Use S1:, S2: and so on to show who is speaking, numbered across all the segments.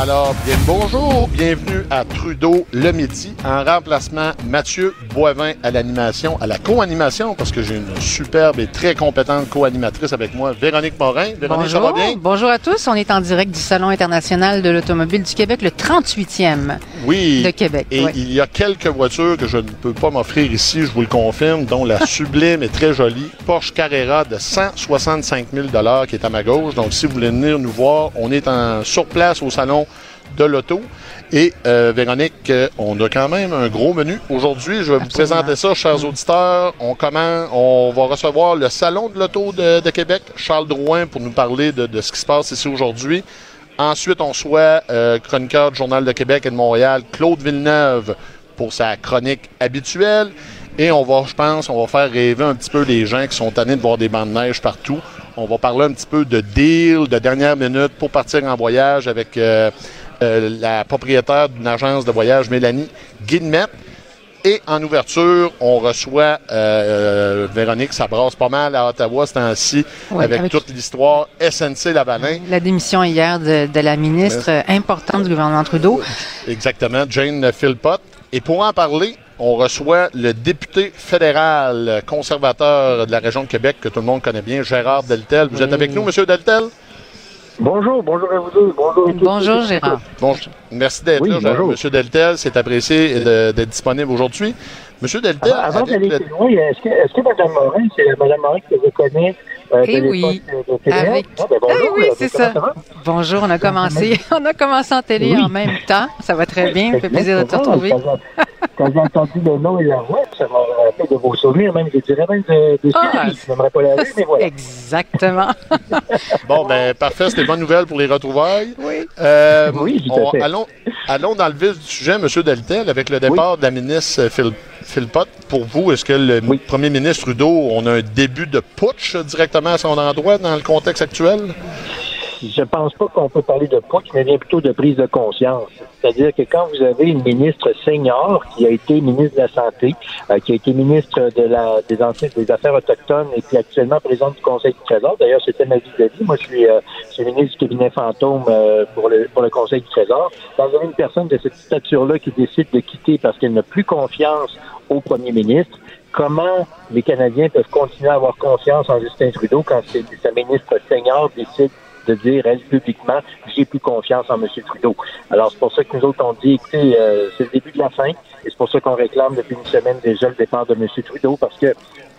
S1: Alors, bien bonjour, bienvenue à Trudeau le midi, en remplacement Mathieu Boivin à l'animation, à la co-animation, parce que j'ai une superbe et très compétente co-animatrice avec moi, Véronique Morin. Véronique, ça va bien?
S2: Bonjour à tous, on est en direct du Salon international de l'automobile du Québec, le 38e
S1: Oui.
S2: de Québec.
S1: Et il y a quelques voitures que je ne peux pas m'offrir ici, je vous le confirme, dont la sublime et très jolie Porsche Carrera de 165 000 qui est à ma gauche. Donc, si vous voulez venir nous voir, on est en, sur place au Salon de l'auto. Et euh, Véronique, on a quand même un gros menu. Aujourd'hui, je vais vous présenter ça, chers auditeurs. On commence, on va recevoir le Salon de l'auto de, de Québec, Charles Drouin, pour nous parler de, de ce qui se passe ici aujourd'hui. Ensuite, on soit euh, chroniqueur du Journal de Québec et de Montréal, Claude Villeneuve, pour sa chronique habituelle. Et on va, je pense, on va faire rêver un petit peu les gens qui sont tannés de voir des bancs de neige partout. On va parler un petit peu de deal, de dernière minute pour partir en voyage avec euh, euh, la propriétaire d'une agence de voyage, Mélanie Guillemette. Et en ouverture, on reçoit euh, euh, Véronique, ça brasse pas mal à Ottawa ce temps-ci,
S2: Oui,
S1: avec,
S2: avec-
S1: toute l'histoire SNC Lavalin.
S2: La démission hier de, de la ministre importante du gouvernement Trudeau.
S1: Exactement, Jane Philpott. Et pour en parler, on reçoit le député fédéral conservateur de la région de Québec, que tout le monde connaît bien, Gérard Deltel. Vous êtes avec nous, Monsieur Deltel?
S3: Bonjour, bonjour à vous deux. Bonjour.
S2: Bonjour Gérard.
S1: Bon, merci d'être
S3: Oui,
S1: là, Gérard.
S3: bonjour.
S1: Monsieur Deltel. C'est apprécié d'être disponible aujourd'hui. Monsieur Deltel,
S3: Avant, avant d'aller
S1: le-
S3: plus loin, est-ce que, est-ce que Mme Morin, c'est Mme Morin que je connais euh,
S2: Eh oui.
S3: de?
S2: Avec-
S3: Ah, ben bonjour,
S2: Eh oui,
S3: euh,
S2: c'est ça. Bonjour, on a commencé, on a commencé en télé
S3: Oui.
S2: en même temps. Ça va très bien, ça fait plaisir de te retrouver.
S3: Quand j'ai entendu le nom et la voix, ça m'a rappelé de vos souvenirs, même, je dirais même de, de
S2: Ah.
S3: Je n'aimerais pas la mais voilà.
S2: Exactement.
S1: Bon, ben parfait, c'était bonne nouvelle pour les retrouvailles.
S2: Oui.
S1: Euh,
S3: Oui, tout à
S1: on-
S3: fait.
S1: allons, allons dans le vif du sujet, Monsieur Deltel, avec le départ de la ministre euh, Phil, Philpott. Pour vous, est-ce que le
S3: Oui.
S1: premier ministre Trudeau, on a un début de putsch directement à son endroit dans le contexte actuel?
S3: Je pense pas qu'on peut parler de putsch, mais bien plutôt de prise de conscience. C'est-à-dire que quand vous avez une ministre senior qui a été ministre de la Santé, euh, qui a été ministre de la, des, des Affaires autochtones et puis actuellement présidente du Conseil du Trésor, d'ailleurs c'était ma vie de vie, moi je suis, euh, je suis ministre du cabinet fantôme euh, pour, le, pour le Conseil du Trésor, quand vous avez une personne de cette stature-là qui décide de quitter parce qu'elle n'a plus confiance au premier ministre, comment les Canadiens peuvent continuer à avoir confiance en Justin Trudeau quand sa ministre senior décide de dire, elle, publiquement, j'ai plus confiance en M. Trudeau. Alors, c'est pour ça que nous autres, on dit, écoutez, euh, c'est le début de la fin, et c'est pour ça qu'on réclame depuis une semaine déjà le départ de M. Trudeau, parce que,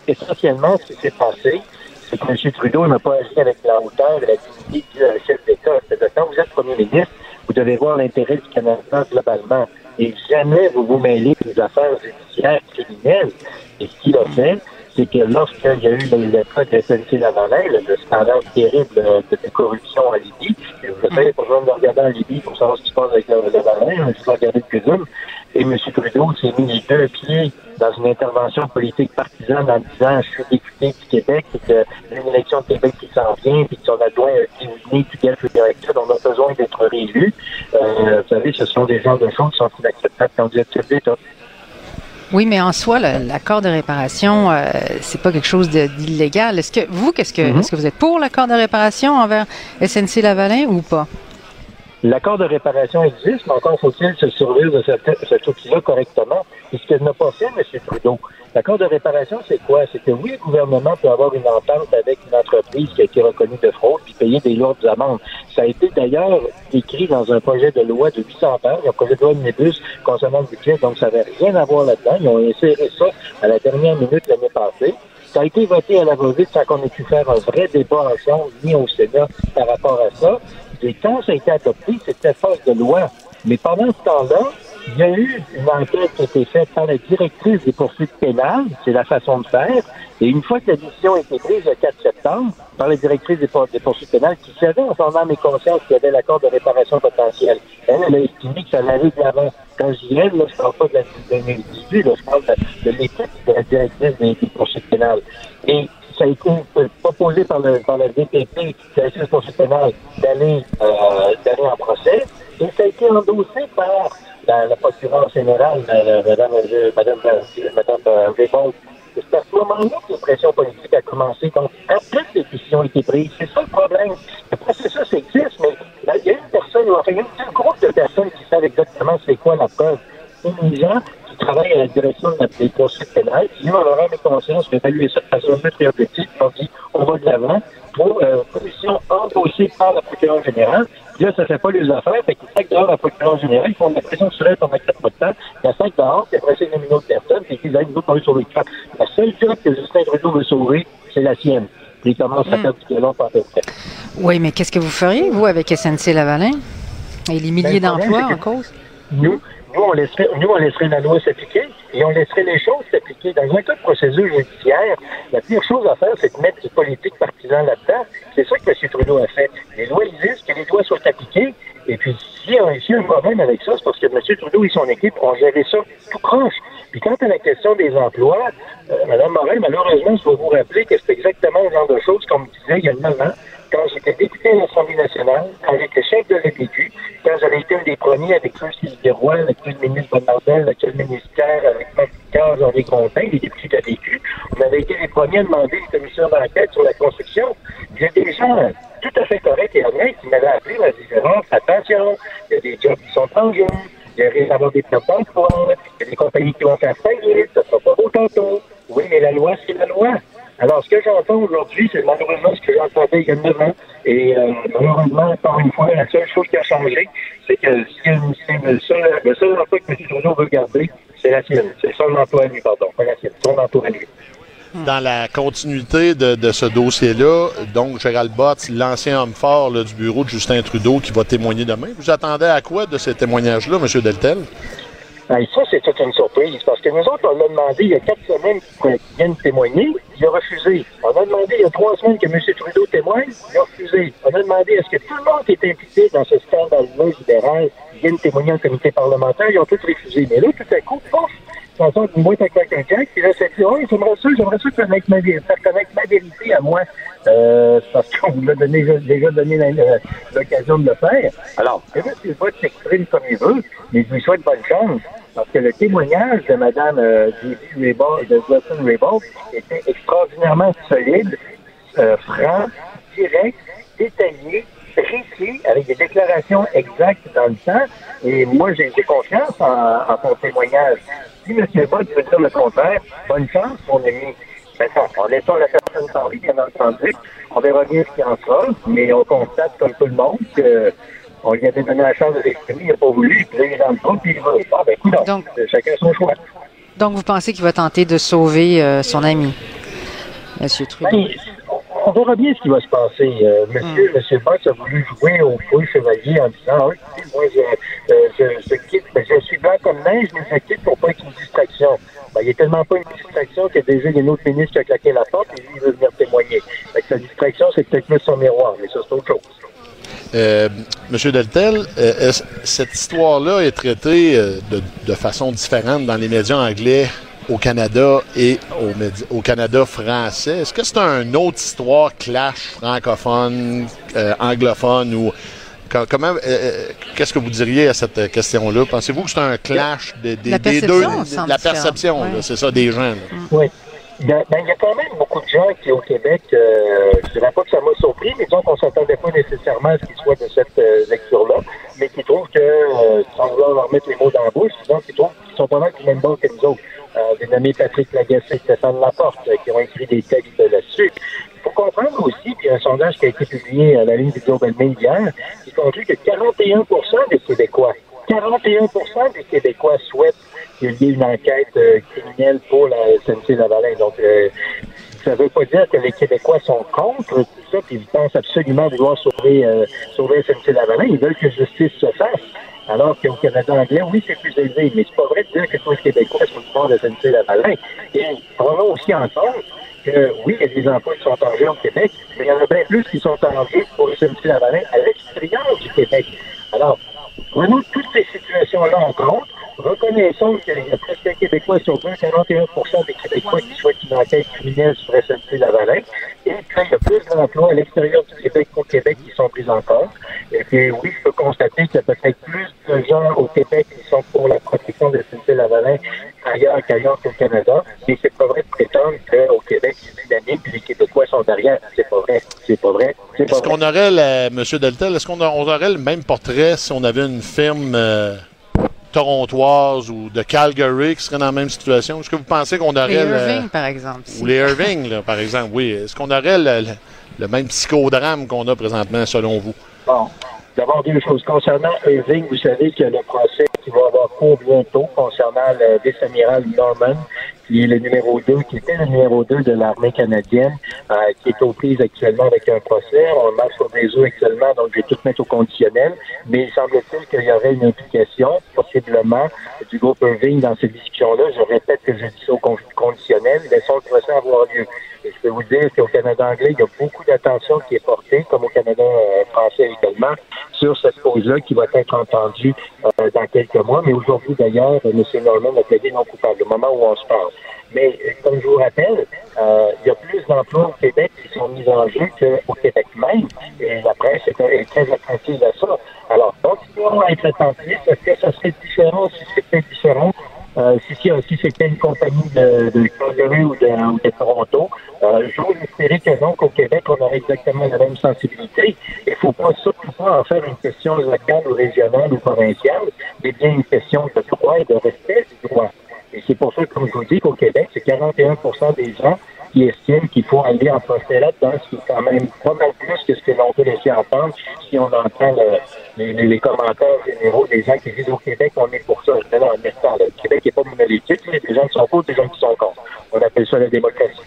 S3: essentiellement, ce qui s'est passé, c'est que M. Trudeau n'a pas agi avec la hauteur et la dignité du euh, chef d'État. C'est-à-dire, quand vous êtes premier ministre, vous devez voir l'intérêt du Canada globalement. Et jamais vous vous mêlez des affaires judiciaires criminelles. Et ce qu'il a fait, c'est que lorsqu'il y a eu le, cas de SNC Lavalin, le, le scandale terrible euh, de, de corruption en Libye, vous avez pas besoin de regarder en Libye pour savoir ce qui se passe avec le Lavalin, hein, je vais regarder le Zoom. Et M. Trudeau s'est mis les deux pieds dans une intervention politique partisane en disant je suis député du Québec et que il y a une élection de Québec qui s'en vient puis que son adjoint a désigné Fidel Directeur, on a besoin d'être réélu. Euh, vous savez, ce sont des genres de choses qui sont inacceptables quand vous êtes d'État.
S2: Oui, mais en soi, l'accord de réparation, euh, c'est pas quelque chose d'illégal. Est-ce que vous, qu'est-ce que,
S3: Mhm.
S2: est-ce que vous êtes pour l'accord de réparation envers SNC Lavalin ou pas?
S3: L'accord de réparation existe, mais encore faut-il se servir de cet, cet outil-là correctement. Et ce que n'a pas fait M. Trudeau. L'accord de réparation, c'est quoi? C'est que oui, le gouvernement peut avoir une entente avec une entreprise qui a été reconnue de fraude puis payer des lourdes amendes. Ça a été d'ailleurs écrit dans un projet de loi de 800 pages, un projet de loi omnibus concernant le budget, donc ça n'avait rien à voir là-dedans. Ils ont inséré ça à la dernière minute l'année passée. Ça a été voté à la va-vite sans qu'on ait pu faire un vrai débat ensemble, ni au Sénat, par rapport à ça. Et quand ça a été adopté, c'était force de loi. Mais pendant ce temps-là, il y a eu une enquête qui a été faite par la directrice des poursuites pénales, c'est la façon de faire, et une fois que la décision a été prise le 4 septembre par la directrice des, pour- des poursuites pénales, qui savait en son âme et conscience qu'il y avait l'accord de réparation potentielle, elle, elle a estimé que ça allait de l'avant. Quand je là, je parle pas de la de 2018, là, je parle de, de l'équipe de la directrice des, des poursuites pénales. Et ça a été euh, proposé par le, par le DPP, la justice poursuite pénale, d'aller euh, d'aller en procès. Et ça a été endossé par la, la procureure générale, Madame euh, Raymond. C'est à ce moment-là que la pression politique a commencé. Donc, après que les décisions ont été prises, c'est ça le problème. Le processus existe, mais il y a une personne, enfin, il y a un groupe de personnes qui savent exactement c'est quoi la preuve. Qui travaillent à la direction de la des poursuites pénales, qui ont leur âme et conscience, évalué ça de façon thérapeutique, qui ont dit on va de l'avant pour euh, commission endossée par la procureure générale. Là, ça fait pas les affaires, fait qu'ils sacent dehors la procureure générale, ils font de la pression sur elle pendant quatre mois de temps, ils la sacent dehors, puis après ils nomment une autre personne, puis ils disent, nous sur le camp. La seule job que Justin Trudeau veut sauver, c'est la sienne. Puis il commence à faire du violon par.
S2: Oui, mais qu'est-ce que vous feriez, vous, avec SNC Lavalin? Et les milliers
S3: Ben, le problème,
S2: d'emplois
S3: c'est
S2: en cause?
S3: Nous, nous, on laisserait, nous, on laisserait la loi s'appliquer et on laisserait les choses s'appliquer. Dans un cas de procédure judiciaire, la pire chose à faire, c'est de mettre du politique partisan là-dedans. C'est ça que M. Trudeau a fait. Les lois existent, que les lois soient appliquées. Et puis, s'il y, a- un problème avec ça, c'est parce que M. Trudeau et son équipe ont géré ça tout croche. Puis quant à la question des emplois, euh, Mme Morin, malheureusement, je dois vous rappeler que c'est exactement le genre de choses qu'on me disait il y a 9 ans, quand j'étais député à l'Assemblée nationale, quand j'étais chef de l'EPQ, quand j'avais été un des premiers avec M. Sylvie-Roy, avec le ministre Bonardel, avec le ministère, avec Marc Jean-Louis Contin, les députés de l'EPQ, on avait été les premiers à demander une commission d'enquête sur la construction. Il y a des gens tout à fait corrects et honnêtes qui m'avaient appelé, dit, Gérard, attention, il y a des jobs qui sont en jeu, il risque d'avoir des pertes d'emploi, il y a des compagnies qui vont faire faillite, ça sera pas beau tantôt. Oui, mais la loi, c'est la loi. Alors, ce que j'entends aujourd'hui, c'est malheureusement ce que j'entendais il y a 9 ans. Et euh, malheureusement, encore une fois, la seule chose qui a changé, c'est que le seul, le seul emploi que M. Trudeau veut garder, c'est la sienne. C'est son emploi à lui, pardon, pas la sienne, son emploi à.
S1: Dans la continuité de, ce dossier-là, donc Gérald Bott, l'ancien homme fort du bureau de Justin Trudeau qui va témoigner demain. Vous attendez à quoi de ces témoignages-là, M. Deltel?
S3: Ben, ça, c'est toute une surprise, parce que nous autres, on l'a demandé il y a quatre semaines qu'il vienne témoigner, il a refusé. On a demandé il y a trois semaines que M. Trudeau témoigne, il a refusé. On a demandé est-ce que tout le monde qui est impliqué dans ce scandale-là libéral vienne témoigner en comité parlementaire, ils ont tous refusé. Mais là, tout à coup, pouf, sort d'une boîte avec un jack, puis là, c'est dit, j'aimerais ça, j'aimerais ça connaître ma, faire connaître ma vérité à moi. Euh, c'est parce qu'on vous a donné, déjà donné l'occasion de le faire. Alors, que M. Bott s'exprime comme il veut, mais je lui souhaite bonne chance. Parce que le témoignage de Mme euh. Raybould, de Wilson Raybould, était extraordinairement solide, euh, franc, direct, détaillé, précis, avec des déclarations exactes dans le temps. Et moi, j'ai confiance en, en son témoignage. Si M. Bott veut dire le contraire, bonne chance, mon ami. Maintenant, en laissant la personne parler, bien entendu, on verra bien ce qu'il en sera, mais on constate, comme tout le monde, que on lui avait donné la chance de l'exprimer, il n'a pas voulu, puis là, il est dans le puis il va. Ah, ben, écoute,
S2: Donc-
S3: chacun son choix.
S2: Donc, vous pensez qu'il va tenter de sauver euh, son ami, M. Trudeau?
S3: Ben, on verra bien ce qui va se passer. Euh, monsieur, monsieur Boss a voulu jouer au feu chevalier en disant, ah, écoutez, moi, je, euh, je, je quitte, ben, je suis blanc comme neige, mais je quitte pour pas être une distraction. Ben, il est tellement pas une distraction qu'il y a déjà une autre ministre qui a claqué la porte et lui, il veut venir témoigner. Fait que sa distraction, c'est peut-être mettre son miroir, mais ça, c'est autre chose.
S1: Euh, Monsieur Deltel, euh, cette histoire-là est traitée euh, de, de façon différente dans les médias anglais? Au Canada et au, au Canada français. Est-ce que c'est une autre histoire clash francophone, euh, anglophone ou comment euh, euh, qu'est-ce que vous diriez à cette question-là? Pensez-vous que c'est un clash de- des,
S2: La
S1: des deux? La perception,
S2: ouais.
S1: c'est ça des gens. là.
S3: Oui. Il y, a, ben, il y a quand même beaucoup de gens qui, au Québec, euh, je dirais pas que ça m'a surpris, mais disons qu'on s'attendait pas nécessairement à ce qu'ils soient de cette euh, lecture-là, mais qui trouvent que, euh, sans vouloir leur mettre les mots dans la bouche, disons qu'ils trouvent qu'ils sont pas mal du même bord que nous autres. Euh, des nommés Patrick Lagacé, Stéphane Laporte, euh, qui ont écrit des textes là-dessus. Il faut comprendre aussi, puis un sondage qui a été publié à la ligne du Global Mail hier, qui conclut que 41 des Québécois, 41 des Québécois souhaitent qu'il y ait une enquête euh, criminelle pour la SNC Lavalin. Donc, euh, ça ne veut pas dire que les Québécois sont contre tout ça, puis ils pensent absolument vouloir sauver, euh, sauver SNC Lavalin. Ils veulent que justice se fasse. Alors qu'au Canada anglais, oui, c'est plus élevé, mais c'est pas vrai de dire que tous les Québécois sont du bord de SNC Lavalin. Et prenons aussi en que oui, il y a des emplois qui sont en jeu au Québec, mais il y en a bien plus qui sont en jeu pour SNC Lavalin à l'extérieur du Québec. Alors, prenons toutes ces situations-là en compte, reconnaissons qu'il y a presque Québécois sur deux, 41 des Québécois qui souhaitent une enquête criminelle sur SNC-Lavalin, et qu'il y a plus d'emplois à l'extérieur du Québec qu'au Québec qui sont pris en compte. Et puis, oui, je peux constater qu'il y a peut-être plus de gens au Québec qui sont pour la protection de SNC-Lavalin ailleurs qu'ailleurs qu'au Canada, mais c'est pas vrai de prétendre qu'au Québec, c'est dynamique et les Québécois sont derrière. C'est pas vrai. C'est pas vrai.
S1: Est-ce qu'on aurait, la, M. Deltel, est-ce qu'on aurait le même portrait si on avait une firme euh, torontoise ou de Calgary qui serait dans la même situation? Est-ce que vous pensez qu'on aurait... Les
S2: Irving, par exemple.
S1: Ou les Irving, là, par exemple, oui. Est-ce qu'on aurait le, le même psychodrame qu'on a présentement, selon vous?
S3: Bon. D'abord, deux choses. Concernant Irving, vous savez qu'il y a le procès qui va avoir cours bientôt concernant le vice-amiral Norman, qui est le numéro 2, qui était le numéro 2 de l'armée canadienne, euh, qui est aux prises actuellement avec un procès. On marche sur des eaux actuellement, donc je vais tout mettre au conditionnel. Mais il semble-t-il qu'il y aurait une implication, possiblement, du groupe Irving dans cette discussion-là. Je répète que je dis ça au conditionnel. Laissons le procès avoir lieu. Et je peux vous dire qu'au Canada anglais, il y a beaucoup d'attention qui est portée, comme au Canada euh, français également, sur cette cause-là qui va être entendue euh, dans quelques mois. Mais aujourd'hui, d'ailleurs, M. Norman a plaidé non coupable, au moment où on se parle. Mais euh, comme je vous rappelle, il y a plus d'emplois au Québec qui sont mis en jeu qu'au Québec même. Et la presse est, très attentive à ça. Alors, continuons à être attentifs. Est-ce que ça serait différent si c'était différent? Euh, si, si c'était une compagnie de, de Calgary ou de, ou de Toronto, euh, j'ose espérer que donc au Québec, on aurait exactement la même sensibilité. Il ne faut pas surtout pas en faire une question locale ou régionale ou provinciale, mais bien une question de droit et de respect du droit. C'est pour ça, comme je vous dis, qu'au Québec, c'est 41% des gens qui estiment qu'il faut aller en procès là-dedans, ce qui est quand même pas mal plus que ce que l'on peut laisser entendre si on entend les, commentaires généraux des gens qui disent au Québec, on est pour ça. Non, non, le Québec n'est pas monolithique, il y a des gens qui sont pour, des gens qui sont contre. On appelle ça la démocratie.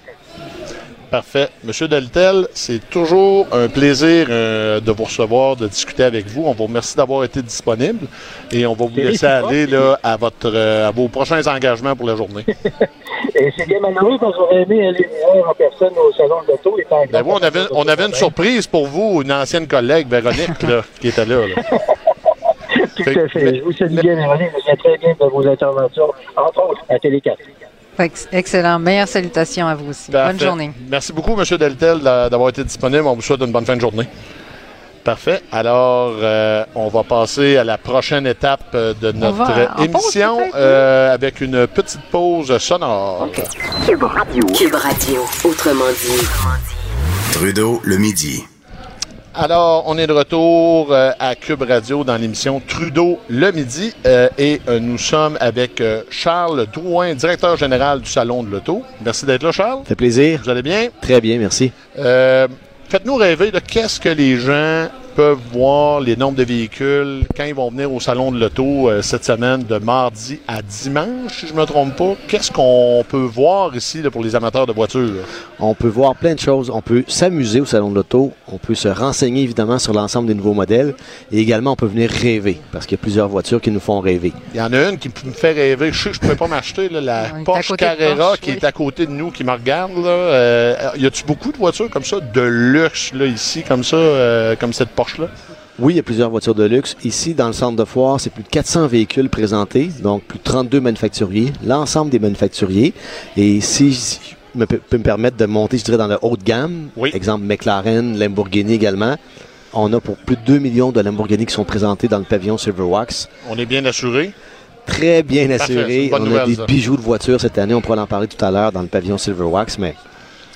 S1: Parfait. Monsieur Deltel, c'est toujours un plaisir euh, de vous recevoir, de discuter avec vous. On vous remercie d'avoir été disponible et on va vous laisser aller là, à, votre, euh, à vos prochains engagements pour la journée.
S3: et c'est bien malheureux parce qu'on aurait aimé aller voir en personne au salon de l'auto.
S1: Ben on avait, on avait une surprise pour vous, une ancienne collègue, Véronique, là, qui était là.
S3: Tout à fait. Je vous salue bien, Véronique. Vous êtes très bien de vos interventions, entre autres à Télé 4.
S2: Excellent. Meilleures salutations à vous aussi. Bonne journée.
S1: Merci beaucoup, M. Deltel, d'avoir été disponible. On vous souhaite une bonne fin de journée. Parfait. Alors, euh, on va passer à la prochaine étape euh, de notre émission euh, avec une petite pause sonore.
S4: Cube Radio. Cube Radio, autrement dit.
S5: Trudeau, le midi.
S1: Alors, on est de retour euh, à Cube Radio dans l'émission Trudeau le midi euh, et euh, nous sommes avec Charles Drouin, directeur général du Salon de l'Auto. Merci d'être là, Charles.
S6: Ça fait plaisir.
S1: Vous allez bien?
S6: Très bien, merci.
S1: Faites-nous rêver de qu'est-ce que les gens peuvent voir les nombres de véhicules quand ils vont venir au Salon de l'Auto euh, cette semaine de mardi à dimanche, si je ne me trompe pas. Qu'est-ce qu'on peut voir ici pour les amateurs de voitures?
S6: On peut voir plein de choses. On peut s'amuser au Salon de l'Auto. On peut se renseigner évidemment sur l'ensemble des nouveaux modèles. Et également, on peut venir rêver parce qu'il y a plusieurs voitures qui nous font rêver.
S1: Il y en a une qui me fait rêver. Je sais que je ne pourrais pas m'acheter la Porsche Carrera qui est à côté de nous, qui me regarde. Là. Euh, y a-tu beaucoup de voitures comme ça, de luxe là, ici, comme ça, euh, comme cette Porsche?
S6: Oui, il y a plusieurs voitures de luxe. Ici, dans le centre de foire, c'est plus de 400 véhicules présentés, donc plus de 32 manufacturiers, l'ensemble des manufacturiers. Et si je peux me permettre de monter, je dirais, dans le haut de gamme, exemple McLaren, Lamborghini également, on a pour plus de 2 millions de Lamborghini qui sont présentés dans le pavillon Silverwax.
S1: On est bien assuré?
S6: Très bien assuré. On a des bijoux de voitures cette année. On pourra en parler tout à l'heure dans le pavillon Silverwax, mais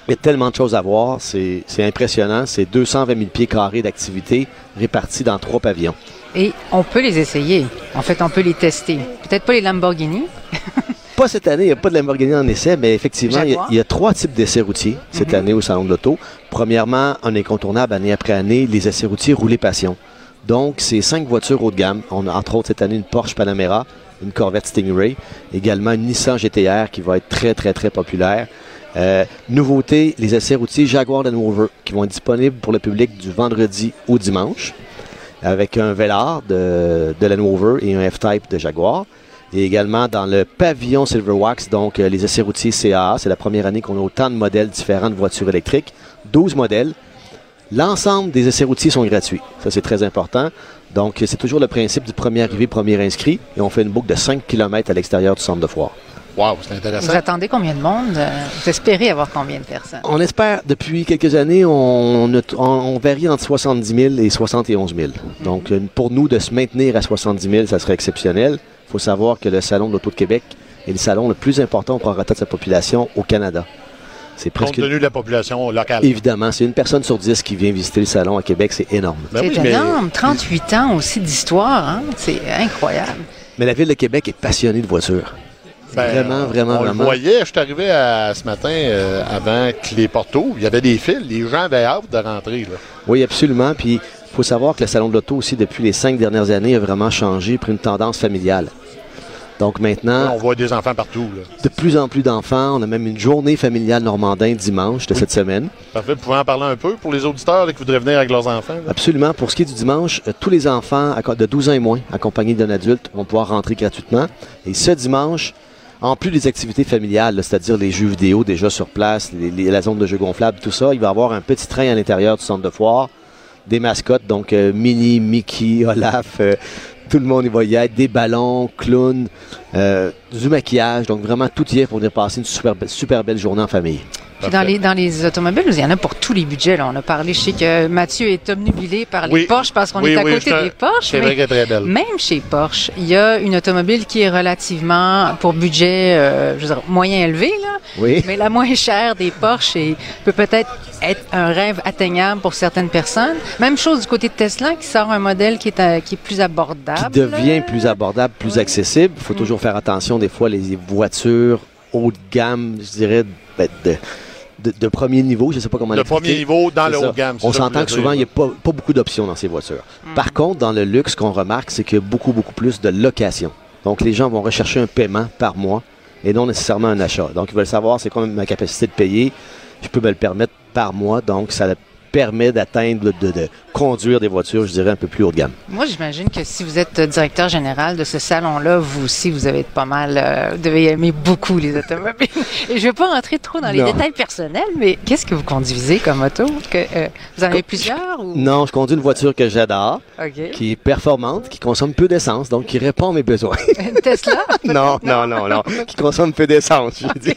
S6: il y a tellement de choses à voir, c'est impressionnant. C'est 220 000 pieds carrés d'activité répartis dans trois pavillons.
S2: Et on peut les essayer. En fait, on peut les tester. Peut-être pas les Lamborghini.
S6: pas cette année, il n'y a pas de Lamborghini en essai, mais effectivement, il y, a, trois types d'essais routiers cette mhm. année au Salon de l'Auto. Premièrement, un incontournable année après année, les essais routiers roulés passion. Donc, c'est cinq voitures haut de gamme. On a entre autres cette année une Porsche Panamera, une Corvette Stingray, également une Nissan GTR qui va être très, très, très populaire. Euh, nouveauté, les essais routiers Jaguar Land Rover qui vont être disponibles pour le public du vendredi au dimanche avec un Velar de, de Land Rover et un F-Type de Jaguar. Et également dans le pavillon Silverwax, donc euh, les essais routiers CAA. C'est la première année qu'on a autant de modèles différents de voitures électriques. 12 modèles. L'ensemble des essais routiers sont gratuits. Ça, c'est très important. Donc, c'est toujours le principe du premier arrivé, premier inscrit. Et on fait une boucle de 5 km à l'extérieur du centre de foire.
S1: Wow, c'est intéressant.
S2: Vous attendez combien de monde? Vous espérez avoir combien de personnes?
S6: On espère, depuis quelques années, on, on, varie entre 70 000 et 71 000. Donc, euh, pour nous, de se maintenir à 70 000, ça serait exceptionnel. Il faut savoir que le Salon de l'Auto de Québec est le salon le plus important pour de sa population au Canada.
S1: C'est presque... Compte tenu de la population locale.
S6: Évidemment, c'est une personne sur dix qui vient visiter le salon à Québec, c'est énorme.
S2: Ben c'est énorme, 38 ans aussi d'histoire, hein? c'est incroyable.
S6: Mais la ville de Québec est passionnée de voitures. Ben, vraiment, vraiment,
S1: on
S6: vraiment.
S1: Le voyait, je suis arrivé ce matin euh, avant que les portes Il y avait des fils. Les gens avaient hâte de rentrer.
S6: Oui, absolument. Puis il faut savoir que le salon de l'auto aussi, depuis les cinq dernières années, a vraiment changé, pris une tendance familiale. Donc maintenant.
S1: on voit des enfants partout.
S6: De plus en plus d'enfants. On a même une journée familiale normandin dimanche de cette semaine.
S1: Parfait. Vous pouvez en parler un peu pour les auditeurs qui voudraient venir avec leurs enfants?
S6: Absolument. Pour ce qui est du dimanche, euh, tous les enfants de 12 ans et moins, accompagnés d'un adulte, vont pouvoir rentrer gratuitement. Et ce dimanche, en plus des activités familiales, c'est-à-dire les jeux vidéo déjà sur place, la zone de jeux gonflables, tout ça, il va y avoir un petit train à l'intérieur du centre de foire, des mascottes, donc euh, Minnie, Mickey, Olaf, euh, tout le monde y va y être, des ballons, clowns, euh, du maquillage, donc vraiment tout y est pour venir passer une super, super belle journée en famille
S2: dans les, dans les automobiles, il y en a pour tous les budgets. Là. On a parlé, je sais que Mathieu est obnubilé par les Porsche parce qu'on est à côté des Porsche.
S1: C'est vrai très belle.
S2: Même chez Porsche, il y a une automobile qui est relativement, pour budget euh, je veux dire, moyen élevé, là,
S6: oui.
S2: mais la moins chère des Porsche et peut peut-être être un rêve atteignable pour certaines personnes. Même chose du côté de Tesla qui sort un modèle qui est, euh, qui est plus abordable.
S6: Qui devient plus abordable, plus accessible. Il faut mm. toujours faire attention des fois les voitures haut de gamme, je dirais, ben, de, de, premier niveau, je ne sais pas comment
S1: De premier niveau dans le haut de gamme.
S6: On s'entend que souvent, il n'y a pas, beaucoup d'options dans ces voitures. Mm. Par contre, dans le luxe, ce qu'on remarque, c'est qu'il y a beaucoup, beaucoup plus de location. Donc, les gens vont rechercher un paiement par mois et non nécessairement un achat. Donc, ils veulent savoir c'est quoi ma capacité de payer. Je peux me le permettre par mois. Donc, ça permet d'atteindre, de, conduire des voitures, je dirais, un peu plus haut de gamme.
S2: Moi, j'imagine que si vous êtes directeur général de ce salon-là, vous aussi, vous avez pas mal, euh, vous devez aimer beaucoup les automobiles. Et je ne vais pas rentrer trop dans les détails personnels, mais qu'est-ce que vous conduisez comme auto? Que, euh, vous en avez plusieurs?
S6: Non, je conduis une voiture que j'adore, qui est performante, qui consomme peu d'essence, donc qui répond à mes besoins.
S2: Une Tesla?
S6: non, non, non, non, qui consomme peu d'essence, je dis.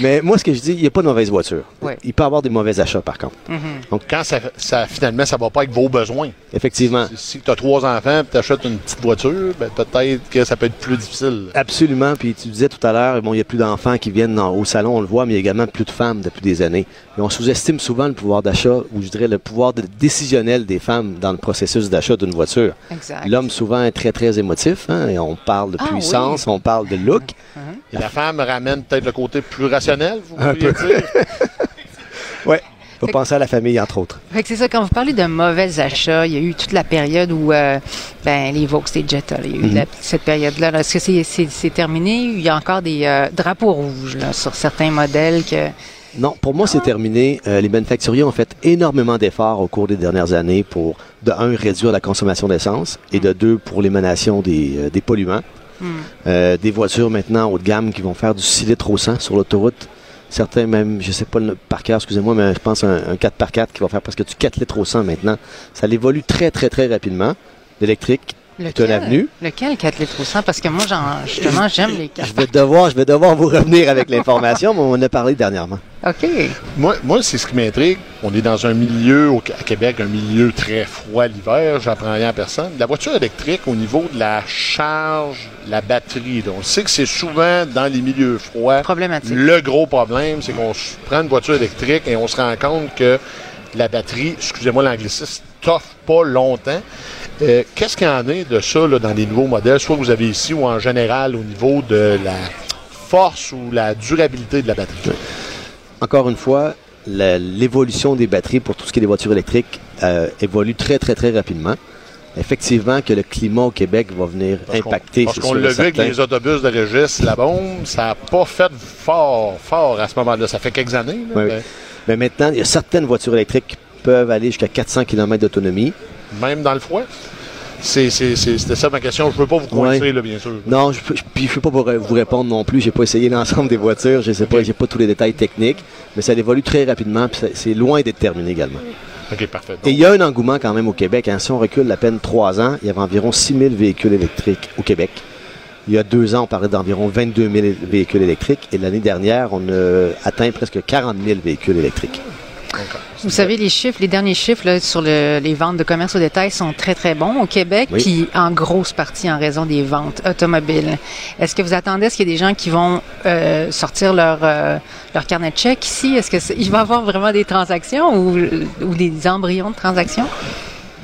S6: mais moi, ce que je dis, il n'y a pas de mauvaise voiture. Il peut y avoir des mauvais achats, par contre.
S1: Mm-hmm. Donc, quand ça, finalement, ça va pas avec vos besoins.
S6: Effectivement.
S1: Si, tu as trois enfants et tu achètes une petite voiture, ben, peut-être que ça peut être plus difficile.
S6: Absolument. Puis tu disais tout à l'heure, bon, il n'y a plus d'enfants qui viennent au salon, on le voit, mais il y a également plus de femmes depuis des années. Et on sous-estime souvent le pouvoir d'achat, ou je dirais le pouvoir décisionnel des femmes dans le processus d'achat d'une voiture. L'homme souvent est très, très émotif. Hein, et on parle de ah puissance, on parle de look.
S1: La femme ramène peut-être le côté plus rationnel, vous pourriez dire.
S6: oui faut penser à la famille, entre autres.
S2: c'est ça, quand vous parlez de mauvais achats, il y a eu toute la période où euh, ben, les Vaux, et Jetta, il y a eu mhm. cette période-là. Est-ce que c'est terminé? Il y a encore des euh, drapeaux rouges sur certains modèles que...
S6: Non, pour moi, c'est terminé. Euh, les manufacturiers ont fait énormément d'efforts au cours des dernières années pour, de un, réduire la consommation d'essence et de deux, pour l'émanation des, des polluants. Hmm. des voitures maintenant haut de gamme qui vont faire du 6 litres au 100 sur l'autoroute Certains même, je sais pas le par cœur, excusez-moi, mais je pense un, un 4x4 qui va faire presque du 4 litres au 100 maintenant. Ça évolue très, très, très rapidement. L'électrique,
S2: Lequel, Lequel 4 litres au 100? Parce que moi, justement, j'aime les 4
S6: je vais, devoir, je vais devoir vous revenir avec l'information, mais on en a parlé dernièrement.
S2: OK.
S1: Moi, moi c'est ce qui m'intrigue. On est dans un milieu, au, à Québec, un milieu très froid l'hiver. J'apprends rien à personne. La voiture électrique, au niveau de la charge, la batterie, on sait que c'est souvent dans les milieux froids.
S2: Problématique.
S1: Le gros problème, c'est qu'on prend une voiture électrique et on se rend compte que la batterie, excusez-moi l'anglicisme, toffe pas longtemps. Euh, qu'est-ce qu'il y en a de ça dans les nouveaux modèles, soit vous avez ici ou en général au niveau de la force ou la durabilité de la batterie?
S6: Encore une fois, l'évolution des batteries pour tout ce qui est des voitures électriques euh, évolue très, très, très rapidement. Effectivement, que le climat au Québec va venir impacter.
S1: parce qu'on l'a vu avec les autobus de Régis, la bombe, ça n'a pas fait fort, fort à ce moment-là. Ça fait quelques années.
S6: mais... maintenant, il y a certaines voitures électriques qui peuvent aller jusqu'à 400 km d'autonomie.
S1: Même dans le froid? C'était ça ma question. Je ne veux pas vous coincer, bien sûr.
S6: Non, je ne peux pas vous répondre non plus. J'ai pas essayé l'ensemble des voitures. Je sais pas, j'ai pas tous les détails techniques, mais ça évolue très rapidement. C'est loin d'être terminé également.
S1: OK, parfait.
S6: Et il y a un engouement quand même au Québec. Hein. Si on recule à peine trois ans, il y avait environ 6 000 véhicules électriques au Québec. Il y a deux ans, on parlait d'environ 22 000 véhicules électriques. Et l'année dernière, on a atteint presque 40 000 véhicules électriques.
S2: Vous savez, les chiffres, les derniers chiffres là, sur le, les ventes de commerce au détail sont très, très bons au Québec,
S6: Oui.
S2: puis en grosse partie en raison des ventes automobiles. Est-ce que vous attendez à ce qu'il y ait des gens qui vont euh, sortir leur, euh, leur carnet de chèques ici? Est-ce qu'il va y avoir vraiment des transactions ou, ou des embryons de transactions?